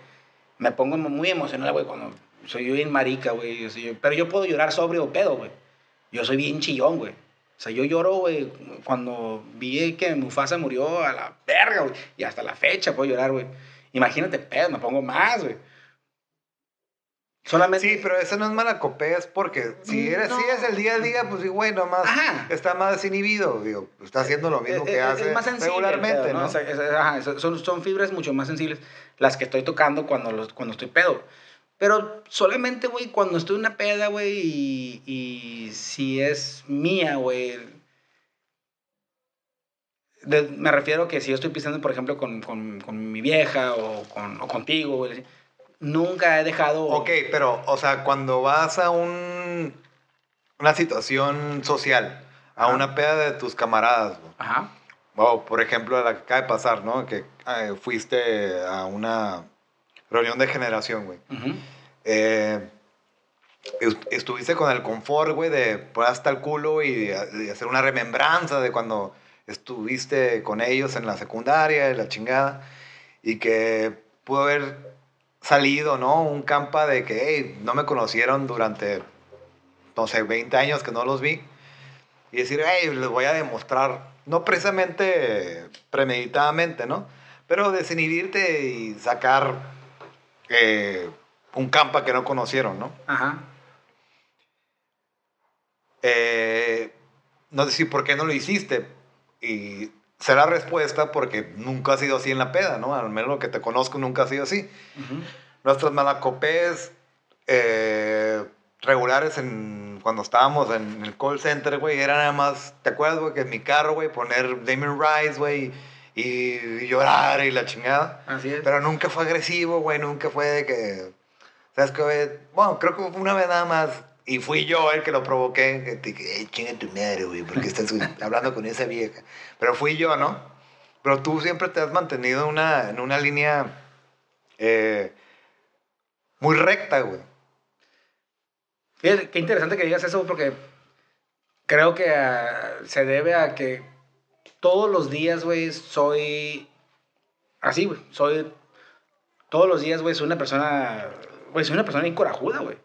me pongo muy emocional, güey, cuando soy yo bien marica, güey. Pero yo puedo llorar sobrio o pedo, güey. Yo soy bien chillón, güey. O sea, yo lloro, güey, cuando vi que Mufasa murió a la verga, güey. Y hasta la fecha puedo llorar, güey. Imagínate, pedo, me pongo más, güey. Solamente... Sí, pero eso no es malacopea, es porque si eres, no. si es el día a día, pues güey, nomás Ajá. está más desinhibido, digo, está haciendo lo mismo es, que es, hace es más sensible, regularmente, pedo, ¿no? ¿no? O sea, ajá, son, son fibras mucho más sensibles las que estoy tocando cuando, los, cuando estoy pedo. Pero solamente, güey, cuando estoy en una peda, güey, y, y si es mía, güey. Me refiero que si yo estoy pisando, por ejemplo, con, con, con mi vieja o, con, o contigo, güey, nunca he dejado... Ok, pero, o sea, cuando vas a un, una situación social, a Ajá. una peda de tus camaradas, güey. Ajá. Wow, por ejemplo, la que acaba de pasar, ¿no? Que eh, fuiste a una reunión de generación, güey. Uh -huh. eh, estuviste con el confort, güey, de pues hasta el culo y de hacer una remembranza de cuando estuviste con ellos en la secundaria y la chingada. Y que pudo haber salido, ¿no? Un campa de que, hey, no me conocieron durante, no sé, 20 años que no los vi. Y decir, hey, les voy a demostrar, no precisamente premeditadamente, ¿no? Pero desinhibirte y sacar eh, un campa que no conocieron, ¿no? Ajá. Eh, no sé si por qué no lo hiciste. Y será respuesta porque nunca ha sido así en la peda, ¿no? Al menos lo que te conozco nunca ha sido así. Uh -huh. Nuestras malacopés eh, regulares en, cuando estábamos en el call center, güey, era nada más, ¿te acuerdas, güey? Que en mi carro, güey, poner Damien Rice, güey, y, llorar y la chingada. Así es. Pero nunca fue agresivo, güey, nunca fue de que, ¿sabes qué? Bueno, creo que una vez nada más y fui yo el que lo provoqué, que te dije, hey, chinga tu madre, güey, porque estás hablando con esa vieja. Pero fui yo, ¿no? Pero tú siempre te has mantenido una, en una línea eh, muy recta, güey. Fíjate, qué interesante que digas eso, porque creo que uh, se debe a que todos los días, güey, soy así, güey. Soy, todos los días, güey, soy una persona, güey, soy una persona incorajuda, güey.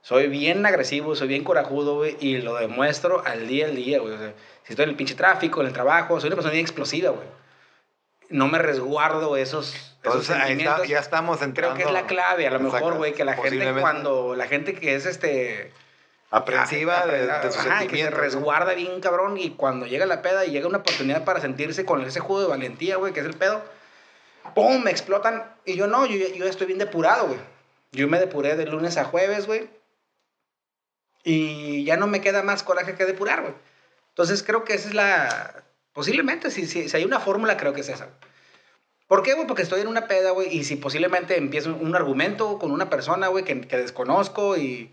Soy bien agresivo, soy bien corajudo, güey, y lo demuestro al día al día, güey. O sea, si estoy en el pinche tráfico, en el trabajo, soy una persona bien explosiva, güey. No me resguardo esos, esos Entonces, sentimientos. Está, ya estamos entrando. Creo que es la clave, a lo mejor, güey, que la gente cuando, la gente que es este... Aprensiva de, de sus ajá, que se resguarda bien cabrón y cuando llega la peda y llega una oportunidad para sentirse con ese juego de valentía, güey, que es el pedo, ¡pum! me explotan. Y yo no, yo, yo estoy bien depurado, güey. Yo me depuré de lunes a jueves, güey y ya no me queda más coraje que depurar, güey. Entonces creo que esa es la... Posiblemente, si, si, si hay una fórmula, creo que es esa. ¿Por qué, güey? Porque estoy en una peda, güey, y si posiblemente empiezo un argumento con una persona, güey, que, que desconozco y...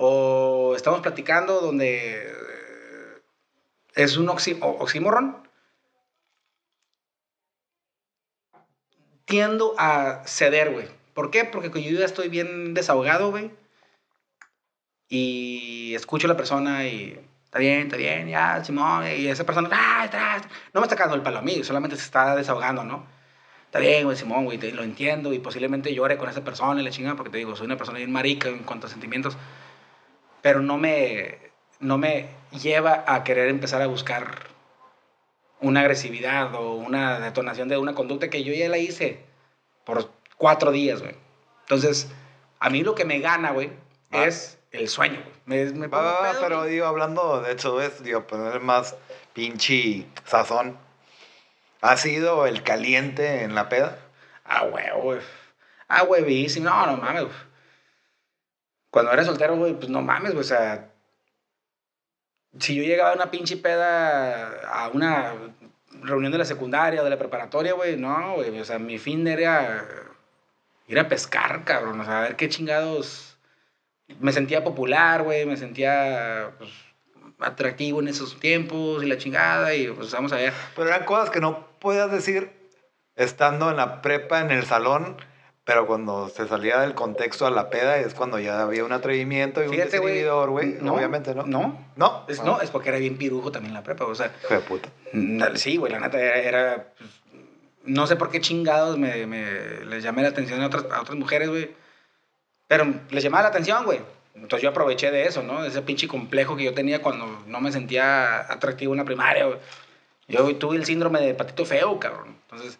O estamos platicando donde eh, es un oxí, oxímoron. Tiendo a ceder, güey. ¿Por qué? Porque yo ya estoy bien desahogado, güey. Y escucho a la persona y está bien, está bien, ya, Simón. Y esa persona, ¡ah, no me está cagando el palo a mí, solamente se está desahogando, ¿no? está bien, güey, Simón, güey, lo entiendo y posiblemente llore con esa persona y la chingada, porque te digo, soy una persona bien marica en cuanto a sentimientos, pero no me, no me lleva a querer empezar a buscar una agresividad o una detonación de una conducta que yo ya la hice por cuatro días, güey. Entonces, a mí lo que me gana, güey, es el sueño, güey. Me, pero digo, hablando de eso, es, digo, poner más pinche sazón ¿Ha sido el caliente en la peda? Ah, huevo, güey. Ah, huevísimo. No, no mames, güey. Cuando era soltero, güey, pues no mames, güey. O sea, si yo llegaba a una pinche peda, a una reunión de la secundaria o de la preparatoria, güey, no, güey. O sea, mi fin era ir a pescar, cabrón. O sea, a ver qué chingados. Me sentía popular, güey. Me sentía, pues, atractivo en esos tiempos y la chingada. Y pues vamos a ver. Pero eran cosas que no puedas decir estando en la prepa, en el salón, pero cuando se salía del contexto a la peda es cuando ya había un atrevimiento y un desinhibidor, güey. No, Obviamente, ¿no? No. No. Es, no, es porque era bien pirujo también la prepa, o sea. Qué puta. Sí, güey, la neta era, pues, no sé por qué chingados me, me, les llamé la atención a otras, a otras mujeres, güey. Pero les llamaba la atención, güey. Entonces yo aproveché de eso, ¿no? De ese pinche complejo que yo tenía cuando no me sentía atractivo en la primaria, güey. Yo tuve el síndrome de patito feo, cabrón. Entonces,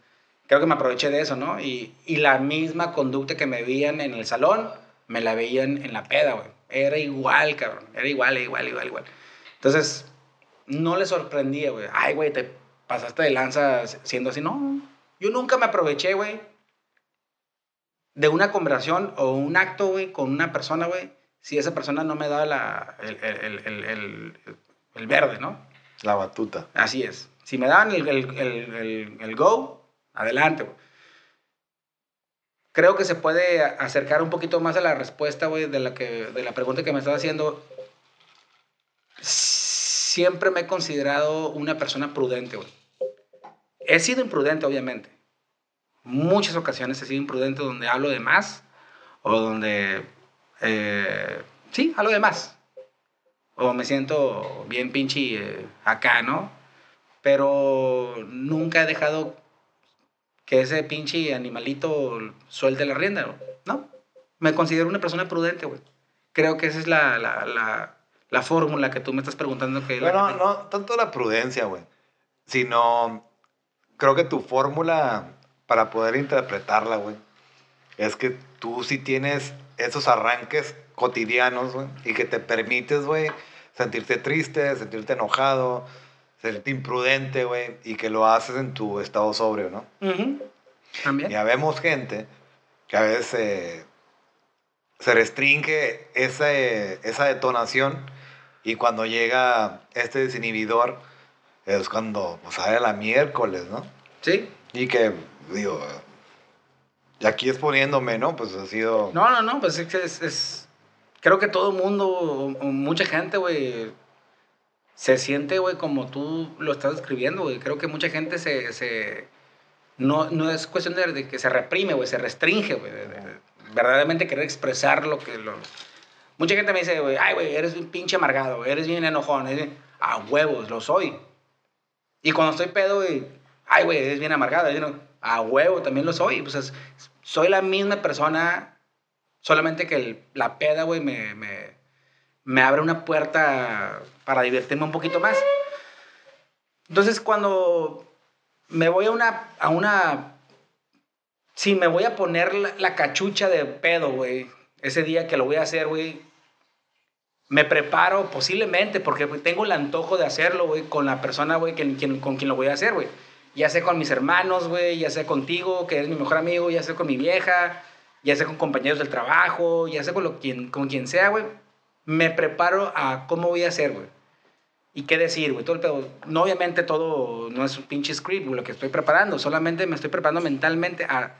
creo que me aproveché de eso, ¿no? Y, y la misma conducta que me veían en el salón, me la veían en la peda, güey. Era igual, cabrón. Era igual, igual, igual, igual. Entonces, no le sorprendía, güey. Ay, güey, te pasaste de lanza siendo así. No, yo nunca me aproveché, güey, de una conversación o un acto, güey, con una persona, güey, si esa persona no me daba la, el, el, el, el verde, ¿no? La batuta. Así es. Si me el, el, go, adelante, Creo que se puede acercar un poquito más a la respuesta, güey, de la, de la pregunta que me estaba haciendo. Siempre me he considerado una persona prudente, güey. He sido imprudente, obviamente. Muchas ocasiones he sido imprudente donde hablo de más o donde... Eh, sí, hablo de más. O me siento bien pinche eh, acá, ¿no? pero nunca he dejado que ese pinche animalito suelte la rienda, ¿no? Me considero una persona prudente, güey. Creo que esa es la, la, la, la fórmula que tú me estás preguntando. Que bueno, no tanto la prudencia, güey, sino creo que tu fórmula para poder interpretarla, güey, es que tú sí tienes esos arranques cotidianos, güey, y que te permites, güey, sentirte triste, sentirte enojado, serte imprudente, güey, y que lo haces en tu estado sobrio, ¿no? También. Ya vemos gente que a veces eh, se restringe esa, esa detonación y cuando llega este desinhibidor es cuando pues, sale la miércoles, ¿no? Sí. Y que, digo, y aquí exponiéndome, ¿no? Pues ha sido... No, no, no, pues es... es creo que todo el mundo, mucha gente, güey se siente, güey, como tú lo estás escribiendo, güey. Creo que mucha gente se... se no, no es cuestión de, que se reprime, güey, se restringe, güey. verdaderamente querer expresar lo que... Lo... Mucha gente me dice, güey, ay, güey, eres un pinche amargado, eres bien enojón. A huevos, lo soy. Y cuando estoy pedo, güey, ay, güey, eres bien amargado. A huevo, también lo soy. Pues soy la misma persona, solamente que la peda, güey, me, me, me abre una puerta para divertirme un poquito más. Entonces, cuando me voy a una, a una, sí, me voy a poner la, cachucha de pedo, güey, ese día que lo voy a hacer, güey, me preparo posiblemente porque tengo el antojo de hacerlo, güey, con la persona, güey, con quien lo voy a hacer, güey. Ya sé con mis hermanos, güey, ya sé contigo, que eres mi mejor amigo, ya sé con mi vieja, ya sé con compañeros del trabajo, ya sé con, lo, quien, con quien sea, güey. Me preparo a cómo voy a hacer, güey. y qué decir, güey, todo el. No, obviamente todo no es un pinche script, güey, lo que estoy preparando, solamente me estoy preparando mentalmente a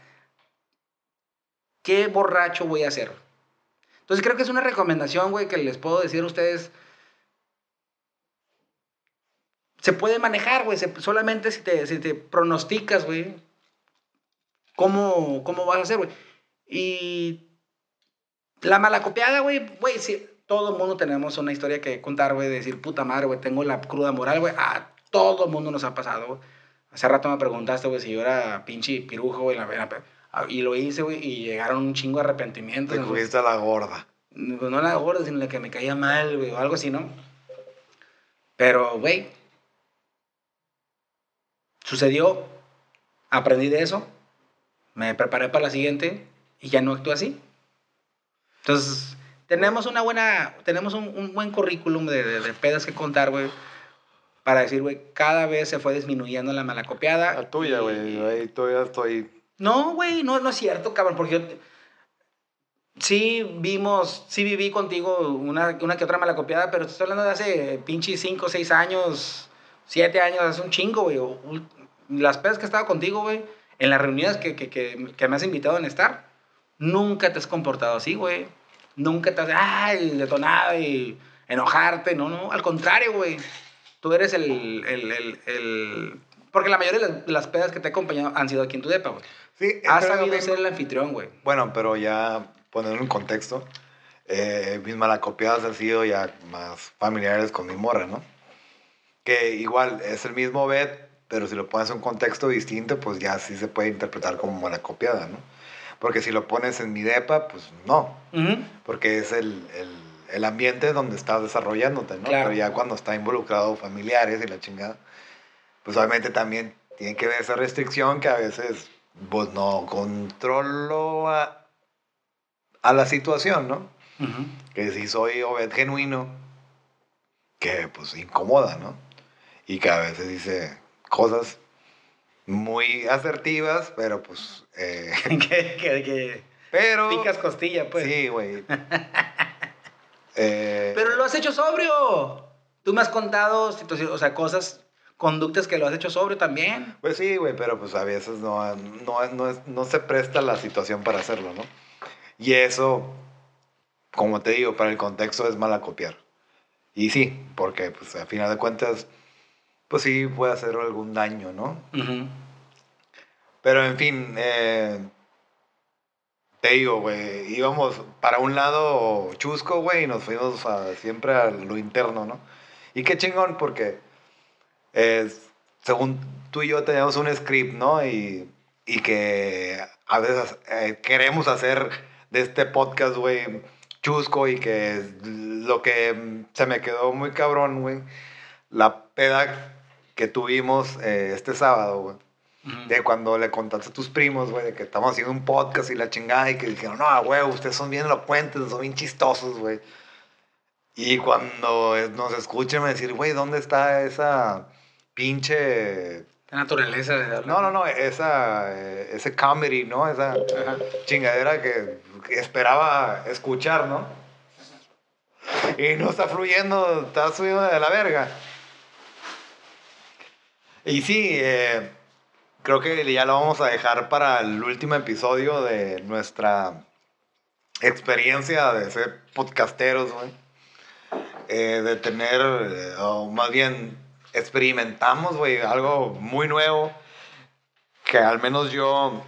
qué borracho voy a hacer. Entonces creo que es una recomendación, güey, que les puedo decir a ustedes. Se puede manejar, güey, solamente si te, si te pronosticas, güey, cómo, cómo vas a hacer, güey. Y la malacopiada, güey, güey, sí, todo el mundo tenemos una historia que contar, güey, de decir, puta madre, güey, tengo la cruda moral, güey, a todo el mundo nos ha pasado, güey. Hace rato me preguntaste, güey, si yo era pinche pirujo, güey, la, la- y lo hice, güey, y llegaron un chingo de arrepentimientos. Te cogiste a la gorda. No no la gorda, sino la que me caía mal, güey, o algo así, ¿no? Pero, güey, sucedió, aprendí de eso, me preparé para la siguiente y ya no actúo así. Entonces, tenemos una buena, tenemos un, un buen currículum de, de, de pedas que contar, güey, para decir, güey, cada vez se fue disminuyendo la malacopiada. La tuya, y- güey. Ahí todavía estoy. no, güey, no, no es cierto, cabrón, porque yo sí vimos, sí viví contigo una, una que otra malacopiada, pero te estoy hablando de hace pinche 5, 6 años, 7 años, hace un chingo, güey. Las pedas que he estado contigo, güey, en las reuniones que, que, que, que me has invitado en estar, nunca te has comportado así, güey. Nunca te has, ay, detonada y enojarte, no, no, al contrario, güey. Tú eres el, el, el, el- Porque la mayoría de las, pedas que te he acompañado han sido aquí en tu depa, güey. Sí, Has sabido ser el anfitrión, güey. Bueno, pero ya ponerlo en contexto, eh, mis malacopiadas han sido ya más familiares con mi morra, ¿no? Que igual es el mismo bet, pero si lo pones en un contexto distinto, pues ya sí se puede interpretar como malacopiada, ¿no? Porque si lo pones en mi depa, pues no, Ujú. porque es el, el, el ambiente donde estás desarrollándote, ¿no? Claro. Pero ya cuando está involucrado familiares y la chingada, pues obviamente también tiene que ver esa restricción que a veces pues no controlo a, a la situación, ¿no? Que si soy Obed genuino, que pues incomoda, ¿no? Y que a veces dice cosas muy asertivas, pero pues... eh, que, que, que pero... picas costilla, pues. Sí, güey. Eh, Pero lo has hecho sobrio. Tú me has contado situaciones, o sea, cosas, conductas que lo has hecho sobrio también. Pues sí, güey, pero pues a veces no, no, no, es- no se presta la situación para hacerlo, ¿no? Y eso, como te digo, para el contexto es mala copiar. Y sí, porque pues a final de cuentas, pues sí puede hacer algún daño, ¿no? Ujú. Pero en fin, eh, te digo, güey, íbamos para un lado chusco, güey, y nos fuimos a- siempre a lo interno, ¿no? Y qué chingón, porque eh, según tú y yo teníamos un script, ¿no? Y, y que a veces eh, queremos hacer de este podcast, güey, chusco y que lo que se me quedó muy cabrón, güey, la peda que tuvimos eh, este sábado, güey. De cuando le contaste a tus primos, güey, de que estamos haciendo un podcast y la chingada, y que dijeron, no, güey, ustedes son bien elocuentes, son bien chistosos, güey. Y cuando eh, nos escuchen, me decir, güey, ¿dónde está esa pinche. La naturaleza de hablar. No, no, no, esa, eh, ese comedy, ¿no? Esa Ajá. chingadera que, que esperaba escuchar, ¿no? Y no está fluyendo, está subiendo de la verga. Y sí, eh, creo que ya lo vamos a dejar para el último episodio de nuestra experiencia de ser podcasteros. Eh, de tener, eh, o más bien experimentamos, algo muy nuevo que al menos yo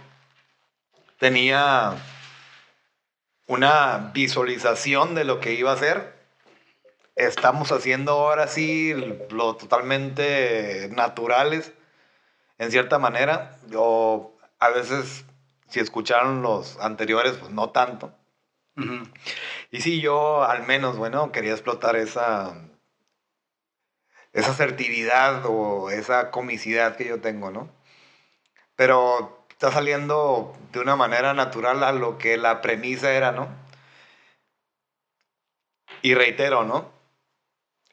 tenía una visualización de lo que iba a hacer. Estamos haciendo ahora sí lo totalmente naturales, en cierta manera. O a veces, si escucharon los anteriores, pues no tanto. Y sí, yo al menos, bueno, quería explotar esa, esa asertividad o esa comicidad que yo tengo, ¿no? Pero está saliendo de una manera natural a lo que la premisa era, ¿no? Y reitero, ¿no?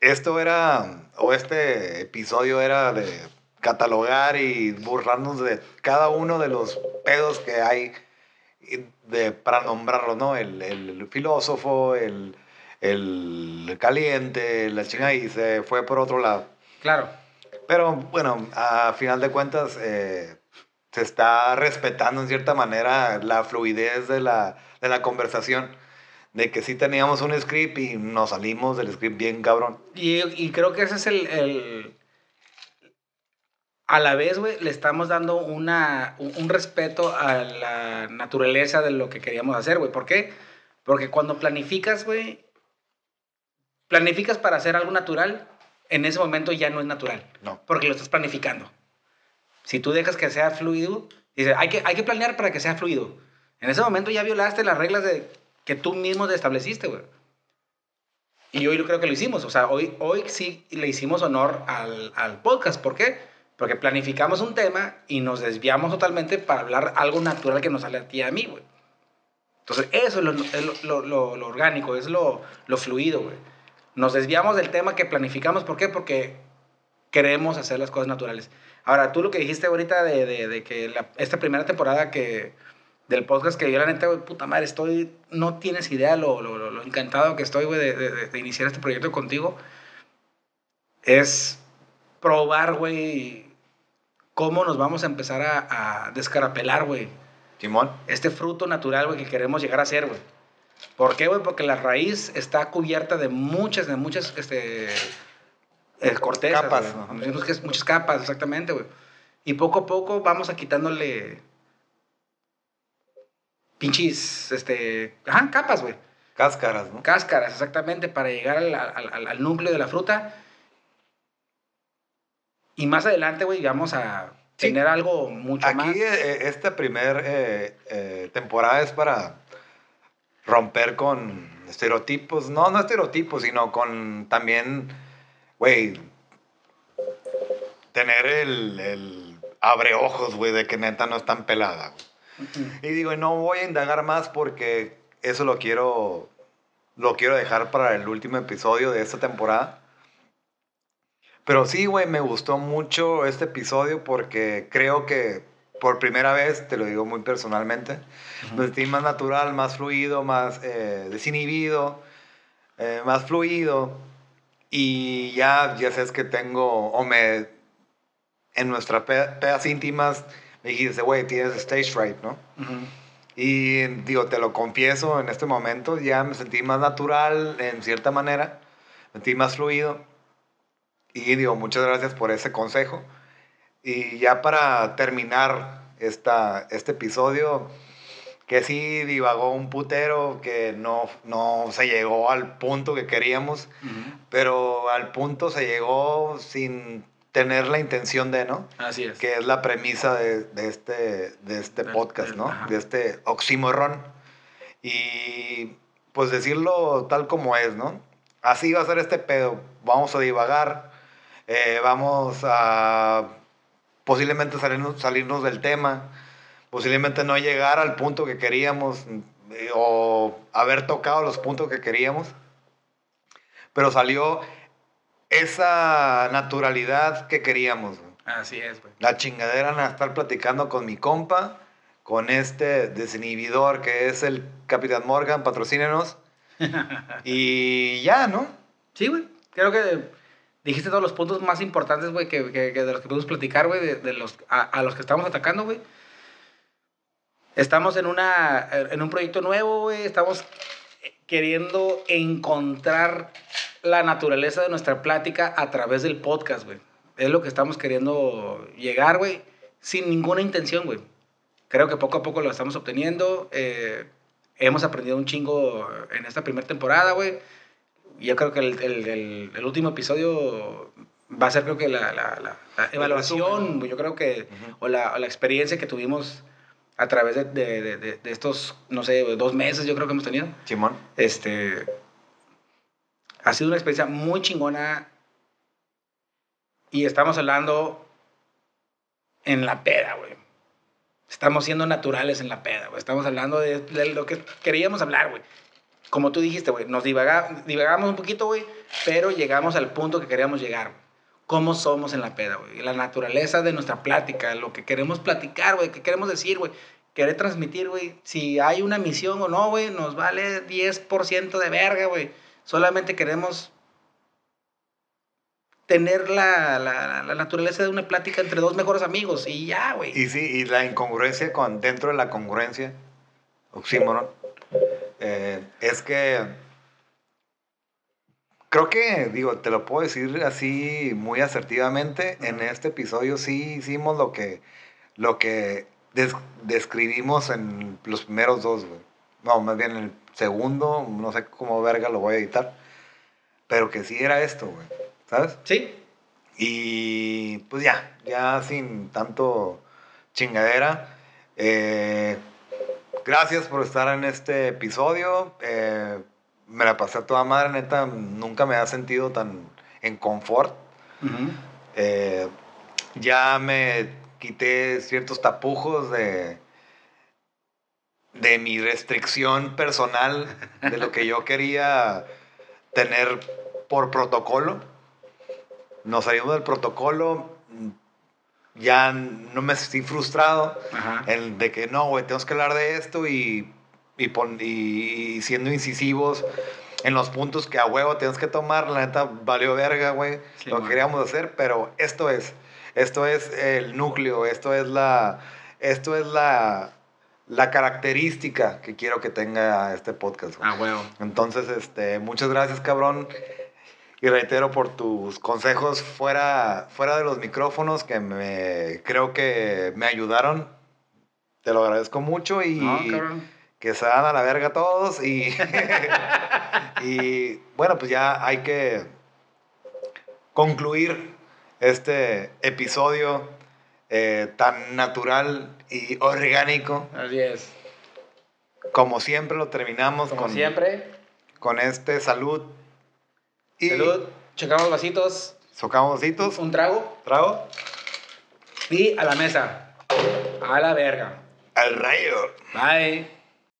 Esto era, o este episodio era de catalogar y burlarnos de cada uno de los pedos que hay de, para nombrarlo, ¿no? El, el- filósofo, el, el caliente, la chinga, y se fue por otro lado. Claro. Pero bueno, a final de cuentas, eh, se está respetando en cierta manera la fluidez de la, de la conversación. De que sí teníamos un script y nos salimos del script bien cabrón. Y, y creo que ese es el, el a la vez, güey, le estamos dando una, un, respeto a la naturaleza de lo que queríamos hacer, güey. ¿Por qué? Porque cuando planificas, güey, planificas para hacer algo natural, en ese momento ya no es natural. No. Porque lo estás planificando. Si tú dejas que sea fluido, dices, hay que, hay que planear para que sea fluido. En ese momento ya violaste las reglas de, que tú mismo te estableciste, güey. Y hoy yo creo que lo hicimos. O sea, hoy, hoy sí le hicimos honor al, al podcast. ¿Por qué? Porque planificamos un tema y nos desviamos totalmente para hablar algo natural que nos sale a ti y a mí, güey. Entonces, eso es lo, es lo, lo, lo orgánico, es lo, fluido, güey. Nos desviamos del tema que planificamos. ¿Por qué? Porque queremos hacer las cosas naturales. Ahora, tú lo que dijiste ahorita de, de, de que la, esta primera temporada que, del podcast que yo la neta, güey, puta madre, estoy, no tienes idea lo, lo, lo encantado que estoy, güey, de, de, de, iniciar este proyecto contigo. Es probar, güey, cómo nos vamos a empezar a, a descarapelar, güey. Simón. Este fruto natural, güey, que queremos llegar a ser, güey. ¿Por qué, güey? Porque la raíz está cubierta de muchas, de muchas, este, eh, cortezas. Capas. Muchas capas, exactamente, güey. Y poco a poco vamos a quitándole pinches, este, ajá, capas, güey. Cáscaras, ¿no? Cáscaras, exactamente, para llegar al, al, al núcleo de la fruta. Y más adelante, güey, vamos a Sí. tener algo mucho Aquí más. eh, esta primer eh, eh, temporada es para romper con estereotipos, no, no estereotipos, sino con también, güey, tener el, el abre ojos, güey, de que neta no es tan pelada. güey. Y digo, no voy a indagar más porque eso lo quiero, lo quiero dejar para el último episodio de esta temporada. Pero sí, güey, me gustó mucho este episodio porque creo que por primera vez, te lo digo muy personalmente, me sentí más natural, más fluido, más eh, desinhibido, eh, más fluido. Y ya, ya sabes que tengo, o me, en nuestras pe- pedas íntimas, me dijiste, güey, tienes stage fright, ¿no? Ujú. Y digo, te lo confieso, en este momento ya me sentí más natural en cierta manera, me sentí más fluido. Y digo, muchas gracias por ese consejo. Y ya para terminar esta, este episodio, que sí divagó un putero, que no, no se llegó al punto que queríamos, Ujú. pero al punto se llegó sin tener la intención de, ¿no? Así es. que es la premisa de, de este, de este podcast, ¿no? ajá. De este oxímoron. Y pues decirlo tal como es, ¿no? Así va a ser este pedo. Vamos a divagar, eh, vamos a posiblemente salirnos, salirnos del tema, posiblemente no llegar al punto que queríamos eh, o haber tocado los puntos que queríamos, pero salió esa naturalidad que queríamos. güey. Así es, güey. La chingadera era estar platicando con mi compa, con este desinhibidor que es el Capitán Morgan, patrocínenos. y ya, ¿no? Sí, güey. Creo que dijiste todos los puntos más importantes, güey, que, que- que de los que podemos platicar, güey, de, de los, a, a los que estamos atacando, güey. Estamos en, una, en un proyecto nuevo, güey. Estamos queriendo encontrar la naturaleza de nuestra plática a través del podcast, güey. Es lo que estamos queriendo llegar, güey, sin ninguna intención, güey. Creo que poco a poco lo estamos obteniendo. eh, hemos aprendido un chingo en esta primera temporada, güey. Yo creo que el, el- el- el último episodio va a ser, creo que la, la- la- la evaluación, yo creo que, Ujú. o, la, o la experiencia que tuvimos a través de- de- de- de estos, no sé, dos meses, yo creo que hemos tenido. Simón. Este, ha sido una experiencia muy chingona y estamos hablando en la peda, güey. Estamos siendo naturales en la peda, güey. Estamos hablando de, de lo que queríamos hablar, güey. Como tú dijiste, güey, nos divaga- divagamos un poquito, güey, pero llegamos al punto que queríamos llegar. güey. ¿Cómo somos en la peda, güey? La naturaleza de nuestra plática, lo que queremos platicar, güey, qué queremos decir, güey. Querer transmitir, güey. Si hay una misión o no, güey, nos vale 10% de verga, güey. Solamente queremos tener la, la, la naturaleza de una plática entre dos mejores amigos y ya, güey. Y sí, y la incongruencia con, dentro de la congruencia, oxímoron, eh, es que creo que, digo, te lo puedo decir así muy asertivamente, en este episodio sí hicimos lo que, lo que des- describimos en los primeros dos, güey. No, más bien el segundo, no sé cómo verga lo voy a editar, pero que sí era esto, güey, ¿sabes? Sí, Y pues ya, ya sin tanto chingadera. eh, gracias por estar en este episodio. eh, me la pasé a toda madre, neta. Nunca me ha sentido tan en confort. Eh, ya me quité ciertos tapujos de, de mi restricción personal, de lo que yo quería tener por protocolo. Nos salimos del protocolo, ya no me sentí frustrado Ajá. el de que no, güey, tenemos que hablar de esto y, y, pon- y- siendo incisivos en los puntos que a huevo tienes que tomar, la neta valió verga, güey, Sí, lo que queríamos hacer, pero esto es, esto es el núcleo, esto es la, esto es la, la característica que quiero que tenga este podcast. güey. Ah. Entonces, este, muchas gracias, cabrón. Y reitero por tus consejos fuera, fuera de los micrófonos que me creo que me ayudaron. Te lo agradezco mucho y No, que se dan a la verga todos y, y bueno, pues ya hay que concluir este episodio eh, tan natural y orgánico. Así es. Como siempre lo terminamos Como con, siempre. con este salud. Y Salud. Checamos vasitos. socamos ositos. Un trago. Trago. Y a la mesa. A la verga. Al rayo. Bye.